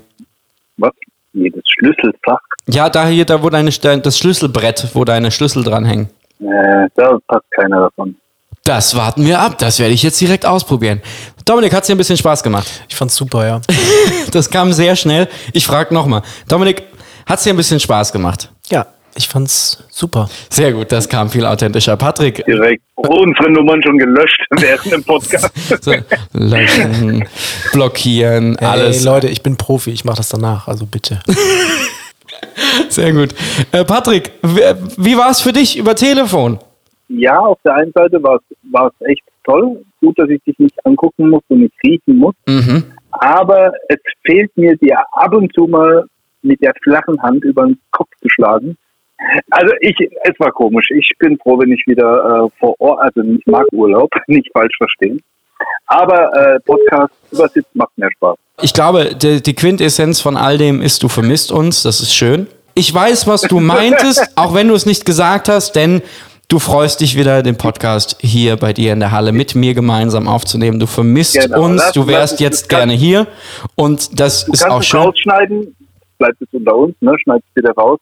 Was? Jedes Schlüsselfach. Ja, da hier, da wo deine das Schlüsselbrett, wo deine Schlüssel dranhängen. Äh, da passt keiner davon. Das warten wir ab. Das werde ich jetzt direkt ausprobieren. Dominik, hat dir ein bisschen Spaß gemacht? Ich fand's super, ja. Das kam sehr schnell. Ich frage nochmal. Dominik, hat dir ein bisschen Spaß gemacht? Ja, ich fand's super. Sehr gut, das kam viel authentischer. Patrick, Direkt unsere Nummern schon gelöscht während dem Podcast. so, löschen, blockieren, alles. Ey, Leute, ich bin Profi, ich mache das danach, also bitte. Sehr gut. Äh, Patrick, wie, war es für dich über Telefon? ja, auf der einen Seite war es war es echt toll. Gut, dass ich dich nicht angucken muss und nicht riechen muss. Mhm. Aber es fehlt mir, dir ab und zu mal mit der flachen Hand über den Kopf zu schlagen. Also ich, es war komisch. Ich bin froh, wenn ich wieder äh, vor Ort, also ich mag Urlaub, nicht falsch verstehen. Aber äh, Podcast übersitzt macht mehr Spaß. Ich glaube, die, die Quintessenz von all dem ist, du vermisst uns. Das ist schön. Ich weiß, was du meintest, auch wenn du es nicht gesagt hast, denn du freust dich wieder, den Podcast hier bei dir in der Halle mit mir gemeinsam aufzunehmen. Du vermisst Genau. uns, Lass- du lass wärst es- jetzt kann- gerne hier und das Du ist auch schön. rausschneiden, bleibt es unter uns, ne? schneid es wieder raus.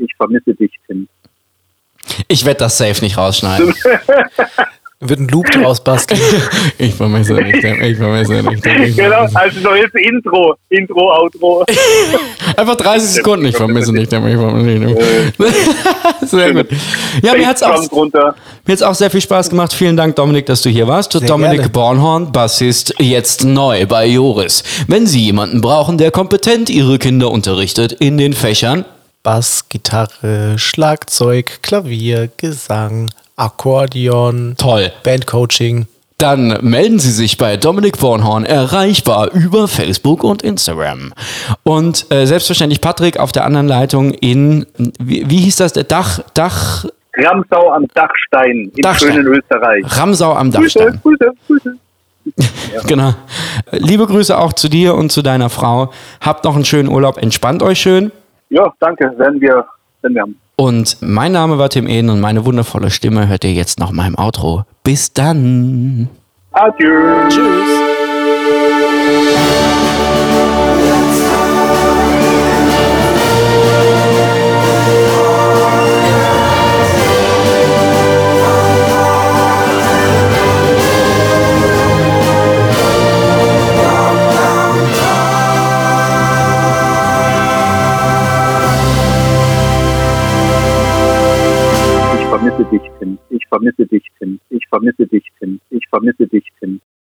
Ich vermisse dich, Tim. Ich werde das safe nicht rausschneiden. Wird ein Loop draus basteln. Ich vermisse nicht, ich vermisse nicht. Ich Genau, also neues Intro, Intro, Outro. Einfach 30 Sekunden, ich vermisse nicht, ich vermisse nicht. Sehr gut. Ja, mir hat's auch, mir hat's auch sehr viel Spaß gemacht. Vielen Dank, Dominik, dass du hier warst. Dominik gerne. Bornhorn, Bassist, jetzt neu bei Joris. Wenn Sie jemanden brauchen, der kompetent Ihre Kinder unterrichtet in den Fächern, Bass, Gitarre, Schlagzeug, Klavier, Gesang, Akkordeon, toll. Bandcoaching. Dann melden Sie sich bei Dominik Bornhorn, erreichbar über Facebook und Instagram. Und äh, selbstverständlich Patrick auf der anderen Leitung in, wie, wie hieß das, der Dach, Dach, Ramsau am Dachstein im Dachstein. schönen Österreich. Ramsau am Grüße, Dachstein. Grüße, Grüße. Genau. Liebe Grüße auch zu dir und zu deiner Frau. Habt noch einen schönen Urlaub, entspannt euch schön. Ja, danke, werden wir, werden wir haben. Und mein Name war Tim Eden und meine wundervolle Stimme hört ihr jetzt noch mal im Outro. Bis dann. Adieu. Tschüss. Vermisse dich, Tim. Ich vermisse dich, Tim. Ich vermisse dich, Tim. Ich vermisse dich, Tim.